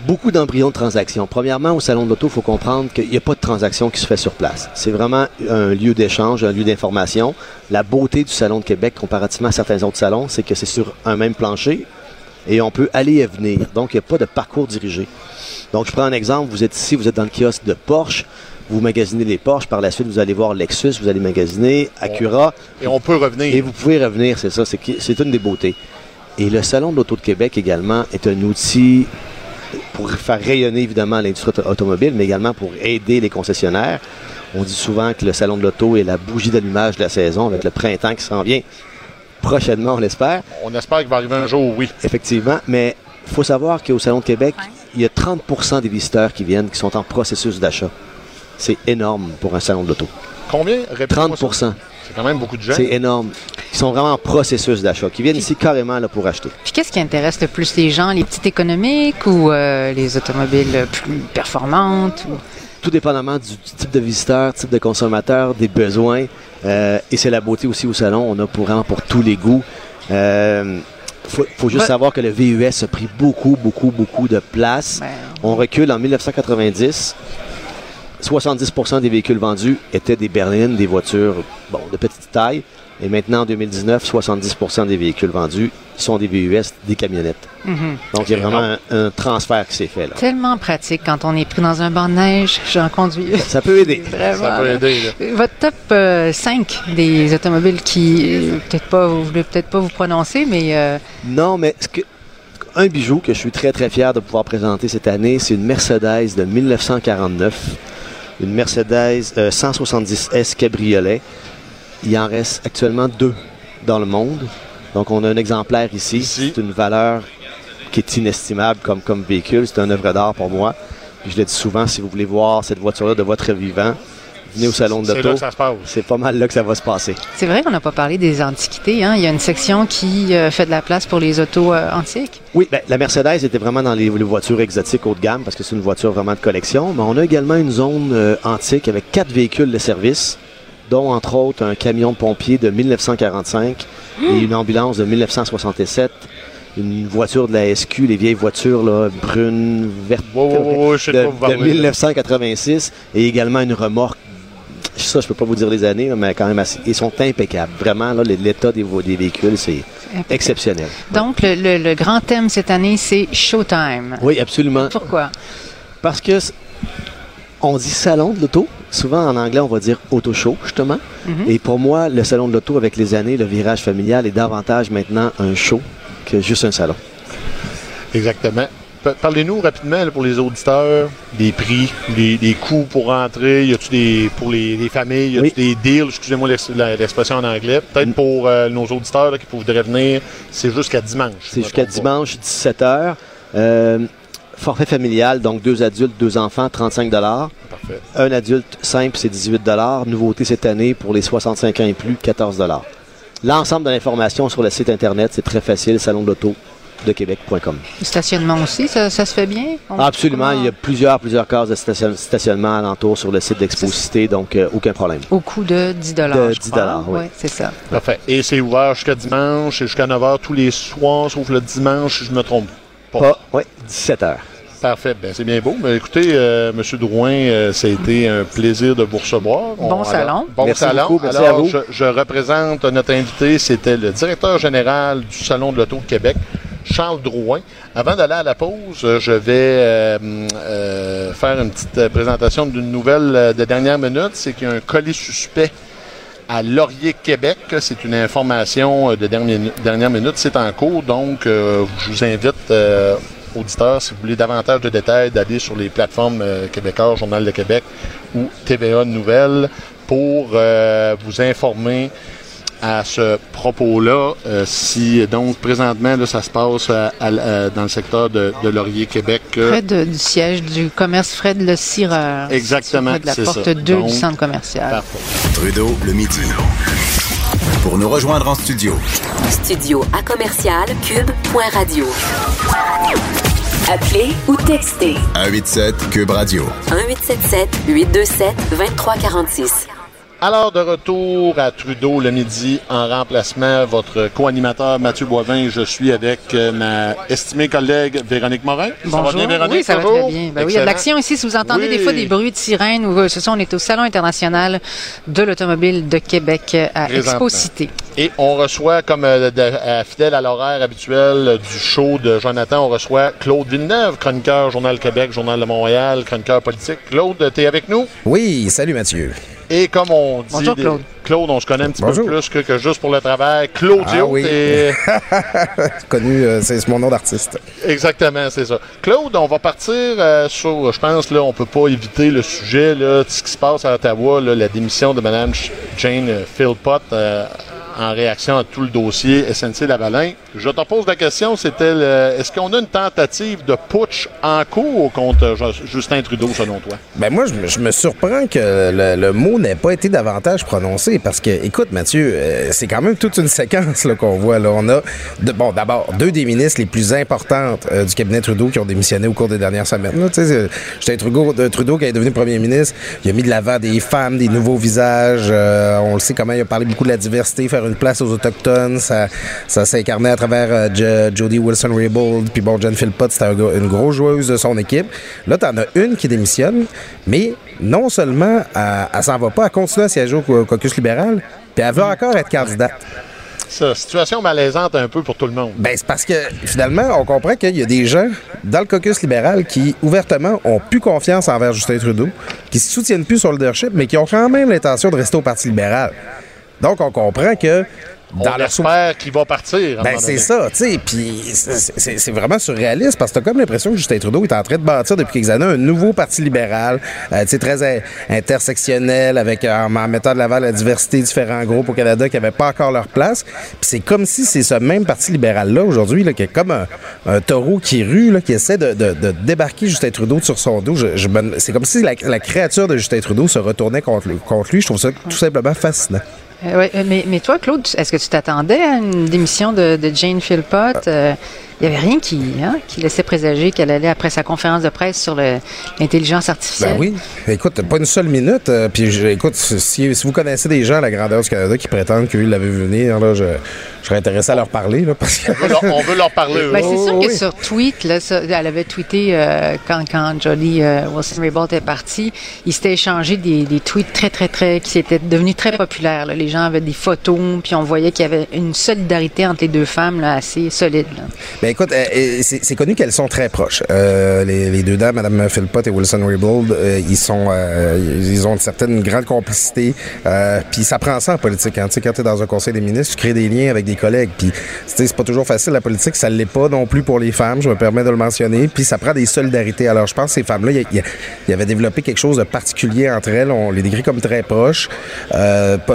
S6: Beaucoup d'embryons de transactions. Premièrement, au Salon de l'Auto, il faut comprendre qu'il n'y a pas de transaction qui se fait sur place. C'est vraiment un lieu d'échange, un lieu d'information. La beauté du Salon de Québec, comparativement à certains autres salons, c'est que c'est sur un même plancher et on peut aller et venir. Donc, il n'y a pas de parcours dirigé. Donc, je prends un exemple. Vous êtes ici, vous êtes dans le kiosque de Porsche. Vous magasinez les Porsche. Par la suite, vous allez voir Lexus, vous allez magasiner Acura.
S1: Et on peut revenir.
S6: Et vous pouvez revenir, c'est ça, c'est une des beautés. Et le Salon de l'Auto de Québec également est un outil pour faire rayonner évidemment l'industrie auto- automobile, mais également pour aider les concessionnaires. On dit souvent que le Salon de l'Auto est la bougie d'allumage de la saison avec le printemps qui s'en vient prochainement, on l'espère.
S1: On espère qu'il va arriver un jour, oui.
S6: Effectivement, mais il faut savoir qu'au Salon de Québec, il y a 30% des visiteurs qui viennent qui sont en processus d'achat. C'est énorme pour un salon de l'auto.
S1: Combien? Répétez-moi
S6: 30
S1: ça. C'est quand même beaucoup de gens.
S6: C'est énorme. Ils sont vraiment en processus d'achat, qui viennent ici carrément là, pour acheter.
S2: Puis qu'est-ce qui intéresse le plus les gens, les petites économiques ou euh, les automobiles plus performantes? ou-
S6: Tout dépendamment du type de visiteur, type de consommateur, des besoins. Euh, et c'est la beauté aussi au salon. On a pour, vraiment pour tous les goûts. Euh, faut, faut juste
S2: Ouais.
S6: savoir que le VUS a pris beaucoup, beaucoup, beaucoup de place.
S2: Ben,
S6: On recule en 1990. 70% des véhicules vendus étaient des berlines, des voitures bon, de petite taille. Et maintenant, en 2019, 70 des véhicules vendus sont des VUS, des camionnettes.
S2: mhm.
S6: Donc, il y a vraiment un, un transfert qui s'est fait là.
S2: Tellement pratique quand on est pris dans un banc de neige. J'en conduis.
S6: Ça peut aider.
S2: Vraiment.
S1: Ça peut aider, là.
S2: Votre top euh, 5 des automobiles qui, euh, peut-être pas, vous voulez peut-être pas vous prononcer, mais euh,
S6: Non, mais ce que, un bijou que je suis très très fier de pouvoir présenter cette année, c'est une Mercedes de 1949, une Mercedes euh, 170S cabriolet. Il en reste actuellement deux dans le monde. Donc on a un exemplaire ici.
S1: Ici.
S6: C'est une valeur qui est inestimable comme, comme véhicule. C'est un œuvre d'art pour moi. Puis je le dis souvent, si vous voulez voir cette voiture-là de votre vivant, venez au salon de
S1: C'est là
S6: l'auto.
S1: que ça se passe.
S6: C'est pas mal là que ça va se passer.
S2: c'est vrai qu'on n'a pas parlé des antiquités. Hein? Il y a une section qui euh, fait de la place pour les autos euh, antiques.
S6: Oui, ben, la Mercedes était vraiment dans les, les voitures exotiques haut de gamme parce que c'est une voiture vraiment de collection. Mais on a également une zone euh, antique avec quatre véhicules de service, dont entre autres un camion de pompier de 1945 et une ambulance de 1967. Une voiture de la SQ, les vieilles voitures là, brunes, vertes,
S1: sais de
S6: de,
S1: quoi vous
S6: de
S1: parlez, là.
S6: 1986 et également une remorque. Ça, je peux pas vous dire les années, mais quand même assez. Ils sont impeccables. Vraiment, là, l'état des, véhicules, c'est exceptionnel.
S2: Donc, le, le- le grand thème cette année, c'est Showtime.
S6: Oui, absolument.
S2: Pourquoi?
S6: Parce que on dit salon de l'auto. Souvent en anglais, on va dire auto show, justement.
S2: Mhm.
S6: Et pour moi, le salon de l'auto, avec les années, le virage familial est davantage maintenant un show que juste un salon.
S1: Exactement. Pa- Parlez-nous rapidement là, pour les auditeurs des prix, des, des coûts pour rentrer. Y a-tu des pour les, les familles, y a-tu
S6: Oui.
S1: des deals? Excusez-moi l'expression en anglais. Peut-être pour euh, nos auditeurs là, qui voudraient venir, c'est jusqu'à dimanche.
S6: C'est jusqu'à
S1: trompe pas.
S6: dimanche, 17h. forfait familial, donc deux adultes, deux enfants, 35
S1: Parfait.
S6: Un adulte simple, c'est 18 Nouveauté cette année pour les 65 ans et plus, 14 L'ensemble de l'information sur le site Internet, c'est très facile, salon de l'auto de Québec.com.
S2: Le stationnement aussi, ça, ça se fait bien? On-
S6: Absolument,
S2: comment-
S6: il y a plusieurs, plusieurs cases de station- stationnement alentour sur le site d'Exposité, donc euh, aucun problème.
S2: Au coût de 10
S6: De
S2: je
S6: 10
S2: crois.
S6: oui.
S2: Ouais, c'est ça.
S1: Parfait. Et c'est ouvert jusqu'à dimanche et jusqu'à 9h tous les soirs, sauf le dimanche, si je me trompe pas.
S6: Pas, oui, 17 heures.
S1: Parfait. Ben, c'est bien beau. Mais écoutez, euh, M. Drouin, euh, ça a été un plaisir de vous recevoir.
S2: Bon salon.
S1: bon
S6: Merci
S1: salon.
S6: beaucoup. Merci
S1: Alors,
S6: à vous.
S1: Je, je représente notre invité. C'était le directeur général du Salon de l'Auto de Québec, Charles Drouin. Avant d'aller à la pause, je vais euh, euh, faire une petite euh, présentation d'une nouvelle euh, de dernière minute. C'est qu'il y a un colis suspect à Laurier, Québec. C'est une information euh, de dernière, dernière minute. C'est en cours, donc euh, je vous invite, auditeurs, si vous voulez davantage de détails, d'aller sur les plateformes québécoises, Journal de Québec ou TVA Nouvelles pour vous informer à ce propos-là. Euh, si donc présentement là, ça se passe dans le secteur de, Laurier, Québec.
S2: près du siège du commerce Fred Le Cireur.
S1: Exactement.
S2: Près de la porte 2 du centre commercial. Parfait.
S5: Trudeau, le midi. Pour nous rejoindre en studio.
S4: Studio à commercial cube.radio. Appelez ou textez.
S5: 187 Cube Radio.
S4: 1877 827 2346.
S1: Alors, de retour à Trudeau le midi en remplacement, votre co-animateur Mathieu Boivin. Je suis avec euh, ma estimée collègue Véronique Morin.
S2: Bonjour. Ça va bien, Véronique? Oui, ça va très bien. Ben oui, il y a de l'action ici. Si vous entendez des fois des bruits de sirène, ou, ce sont, on est au Salon international de l'automobile de Québec à Expo Cité.
S1: Et on reçoit, comme euh, fidèle à l'horaire habituel du show de Jonathan, on reçoit Claude Villeneuve, chroniqueur Journal Québec, Journal de Montréal, chroniqueur politique. Claude, tu es avec nous?
S7: Oui, salut Mathieu.
S1: Et comme on dit,
S2: Bonjour, Claude.
S1: Claude, on se connaît un petit peu plus que, juste pour le travail. Claudio, ah, oui.
S7: connu, euh, c'est mon nom d'artiste.
S1: Exactement, c'est ça. Claude, on va partir euh, sur, je pense, là, on peut pas éviter le sujet, là, de ce qui se passe à Ottawa, la démission de Mme Jane Philpott. Euh, en réaction à tout le dossier SNC-Lavalin. Je te pose la question, c'était est-ce qu'on a une tentative de putsch en cours contre Justin Trudeau, selon toi?
S7: Ben moi, je me, surprends que le, mot n'ait pas été davantage prononcé parce que, écoute, Mathieu, euh, c'est quand même toute une séquence qu'on voit. Là. On a, bon, d'abord, deux des ministres les plus importantes euh, du cabinet Trudeau qui ont démissionné au cours des dernières semaines. Justin Trudeau, qui est devenu premier ministre, il a mis de l'avant des femmes, des nouveaux visages. Euh, on le sait comment il a parlé beaucoup de la diversité, faire une place aux Autochtones. Ça, ça s'est incarné à travers euh, Jody Wilson-Raybould. Puis bon, Jen Philpott, c'était une grosse joueuse de son équipe. Là, t'en as une qui démissionne, mais non seulement elle, elle s'en va pas, elle continue à siéger au caucus libéral, puis elle veut encore être candidate.
S1: Ça, situation malaisante un peu pour tout le monde.
S7: Ben, c'est parce que finalement, on comprend qu'il y a des gens dans le caucus libéral qui, ouvertement, ont plus confiance envers Justin Trudeau, qui se soutiennent plus sur le leadership, mais qui ont quand même l'intention de rester au Parti libéral. Donc, on comprend que
S1: dans on espère qu'il va partir.
S7: Ben, c'est ça, tu sais. Puis c'est vraiment surréaliste parce que t'as comme l'impression que Justin Trudeau est en train de bâtir depuis quelques années un nouveau parti libéral, euh, tu sais, très intersectionnel, avec en, mettant de l'avant la diversité, différents groupes au Canada qui n'avaient pas encore leur place. Puis c'est comme si c'est ce même parti libéral-là aujourd'hui, qui est comme un, taureau qui rue, là, qui essaie de, débarquer Justin Trudeau sur son dos. Je, c'est comme si la, créature de Justin Trudeau se retournait contre lui. Contre lui. Je trouve ça tout simplement fascinant.
S2: Euh, euh, mais, toi, Claude, est-ce que tu t'attendais à une démission de, Jane Philpott? Euh, il n'y avait rien qui, hein, qui laissait présager qu'elle allait, après sa conférence de presse sur l'intelligence artificielle.
S7: Ben oui. Écoute, pas une seule minute. puis, écoute, si, vous connaissez des gens à la grandeur du Canada qui prétendent qu'ils l'avaient vu venir, là, je, serais intéressé à leur parler. Là, parce
S1: que... on, veut leur, parler.
S2: Ben, c'est sûr que sur tweet, là, elle avait tweeté quand, quand Jolly Wilson-Raybould est parti, il s'était échangé des, des, tweets très, très, très, qui étaient devenus très populaires. Les gens avaient des photos, puis on voyait qu'il y avait une solidarité entre les deux femmes là, assez solide. Là.
S7: Ben écoute, euh, c'est connu qu'elles sont très proches. Euh, les, deux dames, Mme Philpott et Wilson Raybould, euh, ils sont, ils ont une certaine grande complicité. puis ça prend ça en politique. Hein. Quand tu es dans un conseil des ministres, tu crées des liens avec des collègues. Puis c'est pas toujours facile la politique, ça l'est pas non plus pour les femmes. Je me permets de le mentionner. Puis ça prend des solidarités. Alors je pense que ces femmes-là, il y, avait développé quelque chose de particulier entre elles. On les décrit comme très proches.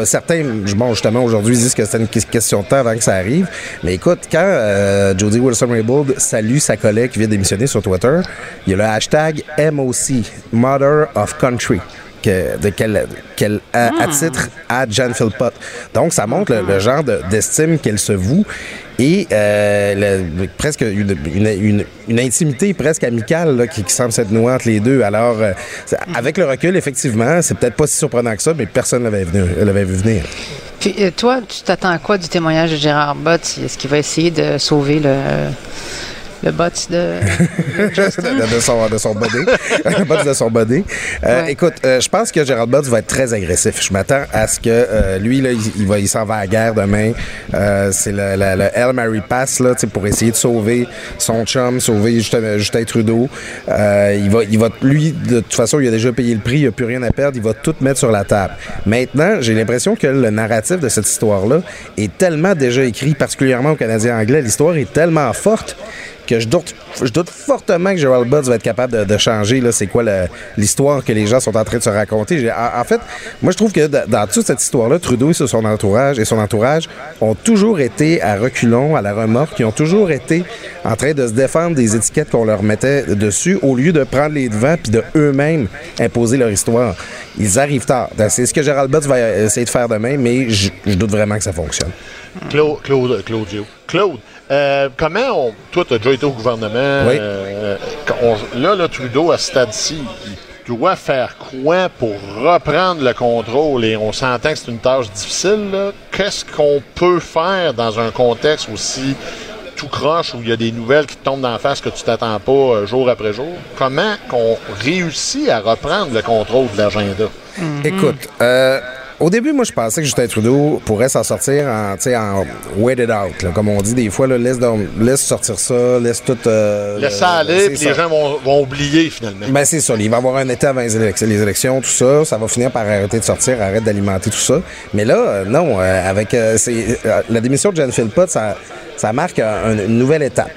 S7: certains bon, justement, aujourd'hui, disent que c'est une question de temps avant que ça arrive. Mais écoute, quand euh, Jodie Wilson-Raybould salue sa collègue qui vient d'émissionner sur Twitter, il y a le hashtag MOC, Mother of Country. Que, de quel, quel à, ah. titre à Jan Philpott. Donc, ça montre le, genre d'estime qu'elle se voue et euh, presque une, une, une, intimité presque amicale qui, semble s'être nouée entre les deux. Alors, euh, avec le recul, effectivement, c'est peut-être pas si surprenant que ça, mais personne ne l'avait vu venir.
S2: Puis euh, toi, tu t'attends à quoi du témoignage de Gérard Bott? Est-ce qu'il va essayer de sauver le le bot de,
S7: de, son, de son body. le bot de son body. Euh, écoute, euh, je pense que Gérald Butts va être très agressif. Je m'attends à ce que euh, lui, là, il, va, il s'en va à la guerre demain. c'est le, le, El Mary Pass là, pour essayer de sauver son chum, sauver Justin, Justin Trudeau. il, va, il va, lui, de toute façon, il a déjà payé le prix, il n'a plus rien à perdre. Il va tout mettre sur la table. Maintenant, j'ai l'impression que le narratif de cette histoire-là est tellement déjà écrit, particulièrement au Canadien anglais. L'histoire est tellement forte que je doute, je doute fortement que Gerald Butts va être capable de, changer. C'est quoi l'histoire que les gens sont en train de se raconter? En, fait, moi, je trouve que dans toute cette histoire-là, Trudeau et son entourage et son entourage ont toujours été à reculons, à la remorque, ils ont toujours été en train de se défendre des étiquettes qu'on leur mettait dessus au lieu de prendre les devants puis de eux-mêmes imposer leur histoire. Ils arrivent tard. C'est ce que Gérald Butts va essayer de faire demain, mais je, doute vraiment que ça fonctionne.
S1: Claude, Claude, Claudio. Claude, euh, comment on. Toi, tu as déjà été au gouvernement. Oui. Euh, là, le Trudeau, à ce stade-ci, il doit faire quoi pour reprendre le contrôle? Et on s'entend que c'est une tâche difficile. Qu'est-ce qu'on peut faire dans un contexte aussi tout croche où il y a des nouvelles qui te tombent dans la face que tu t'attends pas euh, jour après jour? Comment qu'on réussit à reprendre le contrôle de l'agenda?
S7: Écoute, euh, au début, moi, je pensais que Justin Trudeau pourrait s'en sortir en, en wait it out. comme on dit des fois, là, laisse, laisse sortir ça, laisse tout. Euh,
S1: laisse ça aller, puis les gens vont, oublier finalement.
S7: Ben, c'est ça. Il va y avoir un état avant les élections, tout ça. Ça va finir par arrêter de sortir, arrêter d'alimenter tout ça. Mais là, euh, non, euh, avec la démission de Jen Philpott, ça, ça marque une nouvelle étape.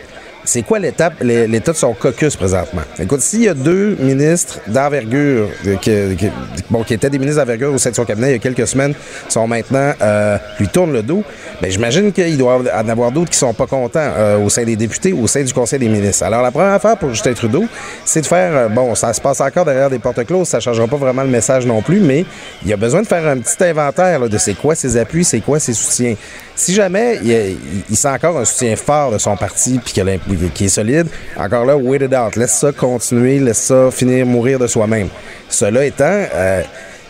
S7: C'est quoi l'étape, l'état de son caucus présentement? Écoute, s'il y a deux ministres d'envergure, euh, qui, bon, qui étaient des ministres d'envergure au sein de son cabinet il y a quelques semaines, sont maintenant, euh, lui tournent le dos, bien, j'imagine qu'il doit en avoir d'autres qui sont pas contents euh, au sein des députés au sein du Conseil des ministres. Alors, la première affaire pour Justin Trudeau, c'est de faire, bon, ça se passe encore derrière des portes closes, ça changera pas vraiment le message non plus, mais il a besoin de faire un petit inventaire de c'est quoi ses appuis, c'est quoi ses soutiens. Si jamais il, il, sent encore un soutien fort de son parti puis qu'il est solide, encore là, wait it out. Laisse ça continuer, laisse ça finir mourir de soi-même. Cela étant, euh,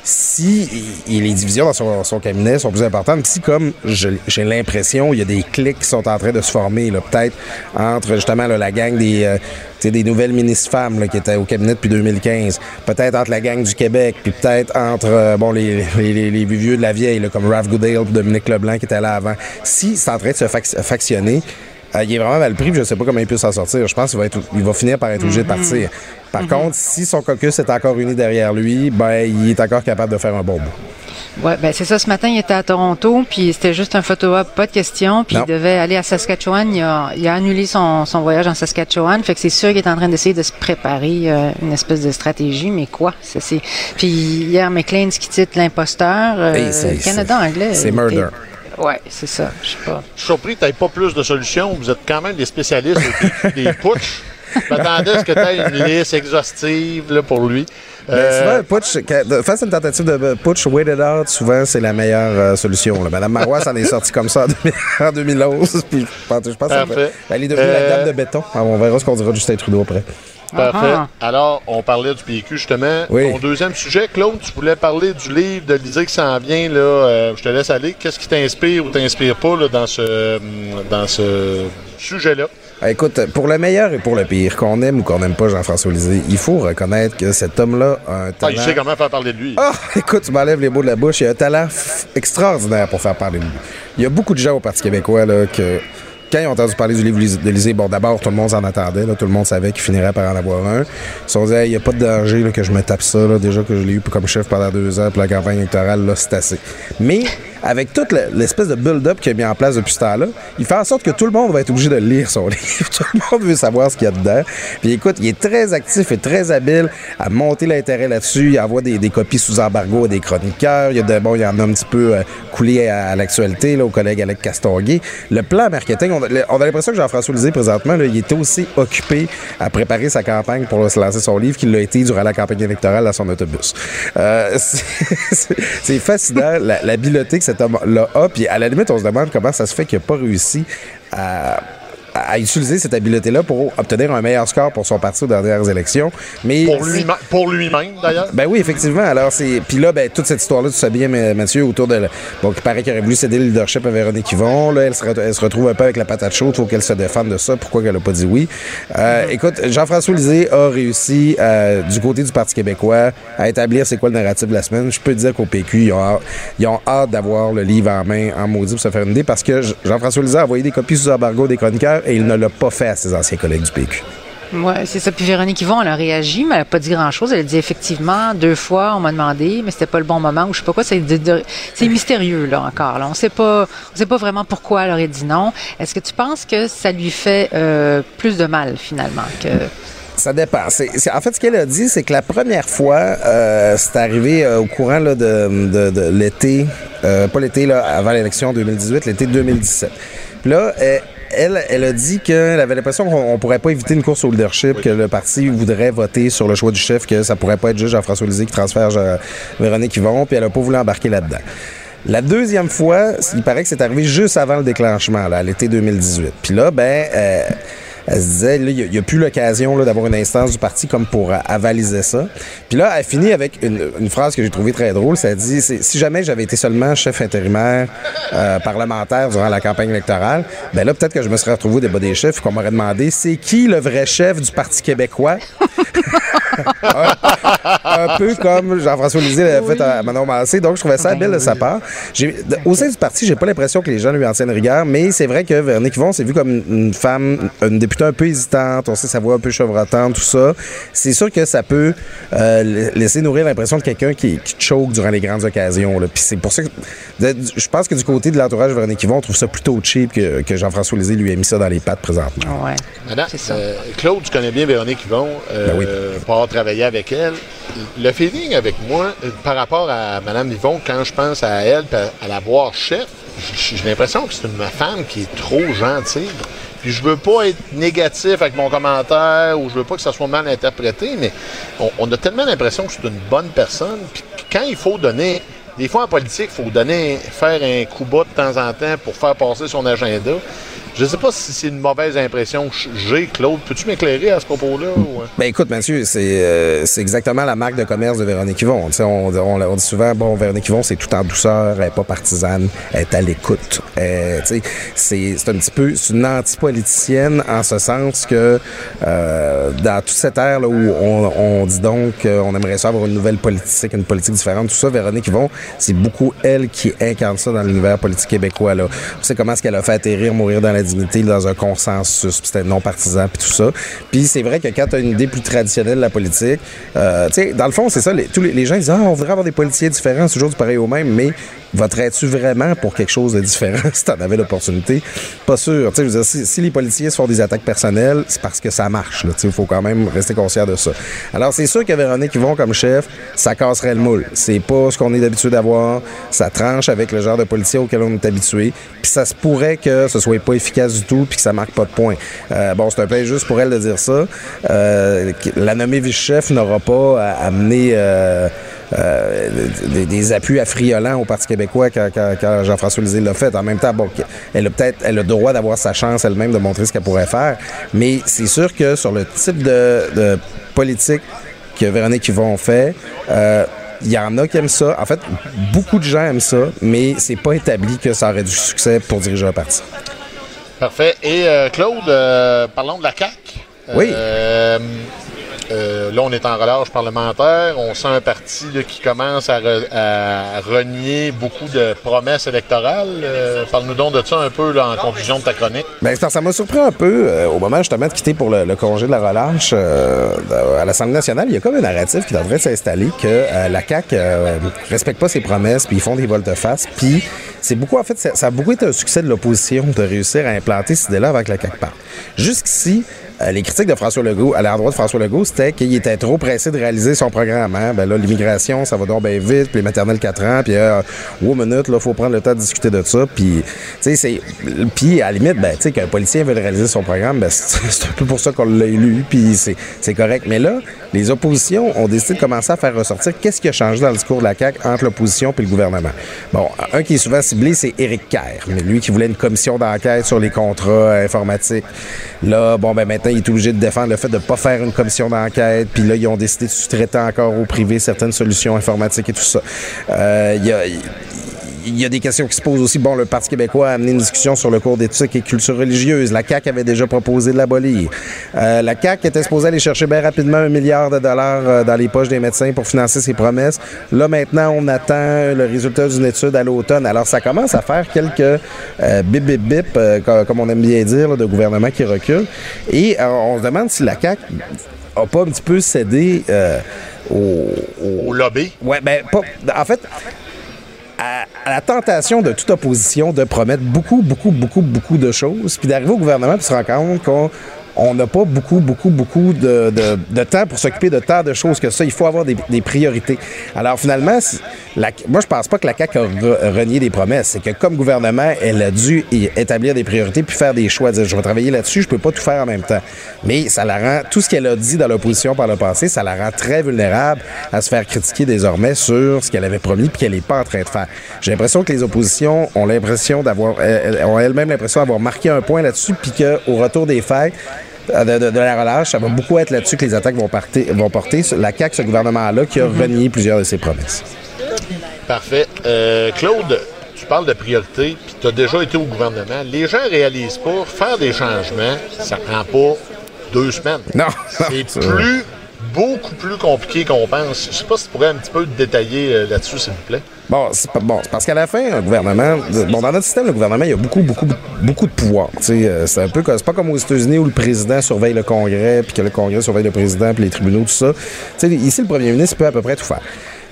S7: si les divisions dans son, cabinet sont plus importantes, si comme j'ai l'impression il y a des clics qui sont en train de se former, peut-être entre justement la gang des, euh, des nouvelles ministres femmes qui étaient au cabinet depuis 2015, peut-être entre la gang du Québec, puis peut-être entre euh, bon les, les, vieux de la vieille, comme Ralph Goodale Dominique Leblanc qui étaient là avant. Si c'est en train de se factionner, euh, il est vraiment mal pris, je ne sais pas comment il peut s'en sortir. Je pense qu'il va, être, il va finir par être obligé de mm-hmm. partir. Par mm-hmm. contre, si son caucus est encore uni derrière lui, ben, il est encore capable de faire un bon bout.
S2: Oui, ben c'est ça. Ce matin, il était à Toronto, puis c'était juste un photo-op, pas de question. Puis il devait aller à Saskatchewan. Il a, il a annulé son, son, voyage en Saskatchewan. Fait que c'est sûr qu'il est en train d'essayer de se préparer euh, une espèce de stratégie. Mais quoi? C'est, Puis hier, McLean qui titre l'imposteur. Euh, Canada anglais.
S7: C'est murder.
S2: Oui, c'est ça. Je sais pas.
S1: Je suis surpris que tu n'aies pas plus de solutions. Vous êtes quand même des spécialistes des putsch. Je m'attendais à ce que tu aies une liste exhaustive là, pour lui.
S7: Ben, euh... souvent, putsch, face à une tentative de putsch, wait it out, souvent, c'est la meilleure euh, solution. Là. Madame Marois s'en est sortie comme ça en 2011. Puis, je pense, je pense elle est devenue la dame de euh, béton. Alors, on verra ce qu'on dira de Justin Trudeau après.
S1: Parfait. Alors, on parlait du PQ justement. Oui. Ton deuxième sujet, Claude, tu voulais parler du livre de l'idée qui s'en vient. Là, euh, je te laisse aller. Qu'est-ce qui t'inspire ou t'inspire pas là, dans ce, dans ce sujet-là?
S7: Ah, écoute, pour le meilleur et pour le pire, qu'on aime ou qu'on n'aime pas Jean-François Lisée, il faut reconnaître que cet homme-là a un talent.
S1: Ah, il sait comment faire parler de lui.
S7: Ah, écoute, tu m'enlèves les mots de la bouche. Il a un talent extraordinaire pour faire parler de lui. Il y a beaucoup de gens au Parti québécois là, que quand ils ont entendu parler du livre d'Élysée, bon, d'abord, tout le monde s'en attendait. tout le monde savait qu'il finirait par en avoir un. Ils se sont dit, il n'y a pas de danger que je me tape ça. déjà que je l'ai eu comme chef pendant deux ans, pour la campagne électorale, là, c'est assez. Mais avec toute l'espèce de build-up qu'il a mis en place depuis ce temps-là, il fait en sorte que tout le monde va être obligé de lire son livre. tout le monde veut savoir ce qu'il y a dedans. Puis écoute, il est très actif et très habile à monter l'intérêt là-dessus. Il envoie des, copies sous embargo à des chroniqueurs. Il y a de, bon, il y en a un petit peu euh, coulé à, l'actualité, là, au collègue Alec Castonguay. Le plan marketing, on, a l'impression que Jean-François Lisée, présentement, il était aussi occupé à préparer sa campagne pour se lancer son livre qu'il l'a été durant la campagne électorale à son autobus. Euh, c'est fascinant, l'habileté que a. Puis à la limite, on se demande comment ça se fait qu'il n'a pas réussi à à utiliser cette habileté-là pour obtenir un meilleur score pour son parti aux dernières élections. Mais
S1: pour lui-même, d'ailleurs?
S7: Ben oui, effectivement. Alors c'est puis là, ben toute cette histoire-là, tu sais bien, Mathieu, autour de bon, il paraît qu'il aurait voulu céder le leadership à Véronique Yvon. Là, elle se, elle se retrouve un peu avec la patate chaude. Il faut qu'elle se défende de ça. Pourquoi qu'elle a pas dit oui? Euh, Écoute, Jean-François Lisée a réussi euh, du côté du Parti québécois à établir c'est quoi le narratif de la semaine. Je peux dire qu'au PQ, ils ont hâte, ils ont hâte d'avoir le livre en main, en maudit pour se faire une idée, parce que Jean-François Lisée a envoyé des copies sous embargo des chroniqueurs et il ne l'a pas fait à ses anciens collègues du PQ.
S2: Oui, c'est ça. Puis Véronique Yvon, elle a réagi, mais elle n'a pas dit grand-chose. Elle a dit effectivement, deux fois, on m'a demandé, mais c'était pas le bon moment ou je sais pas quoi. C'est, mystérieux, là, encore. On ne sait pas vraiment pourquoi elle aurait dit non. Est-ce que tu penses que ça lui fait euh, plus de mal, finalement, que...
S7: Ça dépend. en fait, ce qu'elle a dit, c'est que la première fois, euh, c'est arrivé euh, au courant là, de, l'été, pas l'été, là, avant l'élection 2018, l'été 2017. Puis là, elle, elle a dit qu'elle avait l'impression qu'on pourrait pas éviter une course au leadership, que le parti voudrait voter sur le choix du chef, que ça pourrait pas être juste Jean-François Lisée qui transfère Véronique Yvon, puis elle a pas voulu embarquer là-dedans. La deuxième fois, il paraît que c'est arrivé juste avant le déclenchement, là, à l'été 2018. Puis là, ben, euh, elle se disait, il n'y a, plus l'occasion d'avoir une instance du parti comme pour avaliser ça. Puis là, elle finit avec une, phrase que j'ai trouvée très drôle. Ça dit, si jamais j'avais été seulement chef intérimaire euh, parlementaire durant la campagne électorale, ben là, peut-être que je me serais retrouvé au débat des chefs qu'on m'aurait demandé, c'est qui le vrai chef du Parti québécois? un, peu comme Jean-François Lisée l'avait fait à Manon Massé. Donc, je trouvais ça belle de sa part. Au sein du parti, j'ai pas l'impression que les gens lui en tiennent rigueur, mais c'est vrai que Véronique Yvon s'est vu comme une femme, une députée un peu hésitante. On sait sa voix un peu chevrotante, tout ça. C'est sûr que ça peut euh, laisser nourrir l'impression de quelqu'un qui, qui choke durant les grandes occasions. Puis c'est pour ça que je pense que du côté de l'entourage de Véronique Yvon, on trouve ça plutôt cheap que, Jean-François Lisée lui ait mis ça dans les pattes présentement.
S2: Ouais. c'est ça.
S1: Euh, Claude, tu connais bien Véronique Yvon. Euh, ben oui travailler avec elle. Le feeling avec moi, euh, par rapport à Mme Yvon, quand je pense à elle, à la voir chef, j'ai l'impression que c'est une femme qui est trop gentille. Puis je veux pas être négatif avec mon commentaire ou je veux pas que ça soit mal interprété, mais on, a tellement l'impression que c'est une bonne personne. Puis quand il faut donner, des fois en politique, il faut donner, faire un coup bas de temps en temps pour faire passer son agenda. Je ne sais pas si c'est une mauvaise impression que j'ai, Claude. Peux-tu m'éclairer à ce propos-là? Ou...
S7: Euh? Ben écoute, Mathieu, euh, c'est exactement la marque de commerce de Véronique Yvon. On, on, dit souvent, bon, Véronique Yvon, c'est tout en douceur, elle n'est pas partisane, elle est à l'écoute. Euh, c'est un petit peu une anti-politicienne en ce sens que dans toute cette ère là, où on, dit donc qu'on aimerait ça avoir une nouvelle politique, une politique différente, tout ça, Véronique Yvon, c'est beaucoup elle qui incarne ça dans l'univers politique québécois. Là. Tu sais comment est-ce qu'elle a fait atterrir, mourir dans dans un consensus, c'était non partisan, puis tout ça. Puis c'est vrai que quand tu as une idée plus traditionnelle de la politique, euh, tu sais, dans le fond, c'est ça, les, tous les, gens disent, ah, on voudrait avoir des politiciens différents, c'est toujours du pareil au même, mais voterais-tu vraiment pour quelque chose de différent si tu en avais l'opportunité? Pas sûr. Je veux dire, si, les policiers se font des attaques personnelles, c'est parce que ça marche. Il faut quand même rester conscient de ça. Alors, c'est sûr que Véronique vont comme chef, ça casserait le moule. C'est pas ce qu'on est d'habitude d'avoir. Ça tranche avec le genre de policier auquel on est habitué. Puis ça se pourrait que ce soit pas efficace du tout puis que ça marque pas de points. Euh, bon, c'est un peu injuste pour elle de dire ça. Euh, la nommée vice-chef n'aura pas à amener... Euh, euh, des, appuis affriolants au Parti québécois quand, Jean-François Lisée l'a fait. En même temps, bon, elle a peut-être elle a le droit d'avoir sa chance elle-même de montrer ce qu'elle pourrait faire, mais c'est sûr que sur le type de, politique que Véronique Yvon fait, euh, il y en a qui aiment ça. En fait, beaucoup de gens aiment ça, mais c'est pas établi que ça aurait du succès pour diriger un parti.
S1: Parfait. Et euh, Claude, parlons de la CAQ.
S7: Oui.
S1: Euh, là, on est en relâche parlementaire. On sent un parti qui commence à, renier beaucoup de promesses électorales. Euh, parle-nous donc de ça un peu en conclusion de ta chronique.
S7: Bien, ça m'a surpris un peu euh, au moment justement de quitter pour le, congé de la relâche à l'Assemblée nationale. Il y a comme un narratif qui devrait s'installer que la CAQ respecte pas ses promesses, puis ils font des volte-face. Puis c'est beaucoup, en fait, ça, a beaucoup été un succès de l'opposition de réussir à implanter cette idée-là avec la CAQ. Jusqu'ici, euh, les critiques de François Legault, à l'endroit de François Legault, c'était qu'il était trop pressé de réaliser son programme. Hein? Ben là, l'immigration, ça va donc bien vite, puis les maternelles 4 ans, puis euh, minute, là, faut prendre le temps de discuter de ça, puis, tu sais, c'est... Puis, à la limite, ben, tu sais, qu'un policier veut réaliser son programme, ben, c'est un peu pour ça qu'on l'a élu, puis c'est correct. Mais là, les oppositions ont décidé de commencer à faire ressortir qu'est-ce qui a changé dans le discours de la CAQ entre l'opposition et le gouvernement. Bon, un qui est souvent ciblé, c'est Éric Kerr, lui qui voulait une commission d'enquête sur les contrats informatiques. Là, bon, ben maintenant, il est obligé de défendre le fait de ne pas faire une commission d'enquête, puis là, ils ont décidé de sous-traiter encore au privé certaines solutions informatiques et tout ça. Euh, il y a il y a des questions qui se posent aussi. Bon, le Parti québécois a amené une discussion sur le cours d'éthique et culture religieuse. La CAQ avait déjà proposé de l'abolir. Euh, la CAQ était supposée aller chercher bien rapidement un milliard de dollars euh, dans les poches des médecins pour financer ses promesses. Là, maintenant, on attend le résultat d'une étude à l'automne. Alors, ça commence à faire quelques euh, bip, bip, bip, comme on aime bien dire, de gouvernement qui recule. Et on se demande si la CAQ a pas un petit peu cédé au,
S1: au, lobby.
S7: Ouais, ben, pas, en fait, à, la tentation de toute opposition de promettre beaucoup, beaucoup, beaucoup, beaucoup de choses, puis d'arriver au gouvernement et se rendre compte qu'on on n'a pas beaucoup, beaucoup, beaucoup de, temps pour s'occuper de tant de choses que ça. Il faut avoir des, priorités. Alors finalement, moi je pense pas que la CAQ a renié des promesses. C'est que comme gouvernement, elle a dû établir des priorités puis faire des choix. Je vais travailler là-dessus, je peux pas tout faire en même temps. Mais ça la rend, tout ce qu'elle a dit dans l'opposition par le passé, ça la rend très vulnérable à se faire critiquer désormais sur ce qu'elle avait promis puis qu'elle n'est pas en train de faire. J'ai l'impression que les oppositions ont l'impression d'avoir, ont elles-mêmes l'impression d'avoir marqué un point là-dessus puis qu'au retour des faits, de, la relâche. Ça va beaucoup être là-dessus que les attaques vont, vont porter. La CAQ, ce gouvernement-là, qui a mhm. renié plusieurs de ses promesses.
S1: Parfait. Euh, Claude, tu parles de priorité, puis tu as déjà été au gouvernement. Les gens réalisent pas, faire des changements, ça prend pas deux semaines.
S7: Non.
S1: C'est plus beaucoup plus compliqué qu'on pense. Je sais pas si tu pourrais un petit peu détailler euh, là-dessus, s'il vous plaît.
S7: Bon, c'est bon, parce qu'à la fin, un gouvernement, bon, dans notre système, le gouvernement, il y a beaucoup, beaucoup, beaucoup de pouvoir. Euh, c'est un peu, c'est pas comme aux États-Unis où le président surveille le Congrès, puis que le Congrès surveille le président, puis les tribunaux, tout ça. ici, le premier ministre peut à peu près tout faire.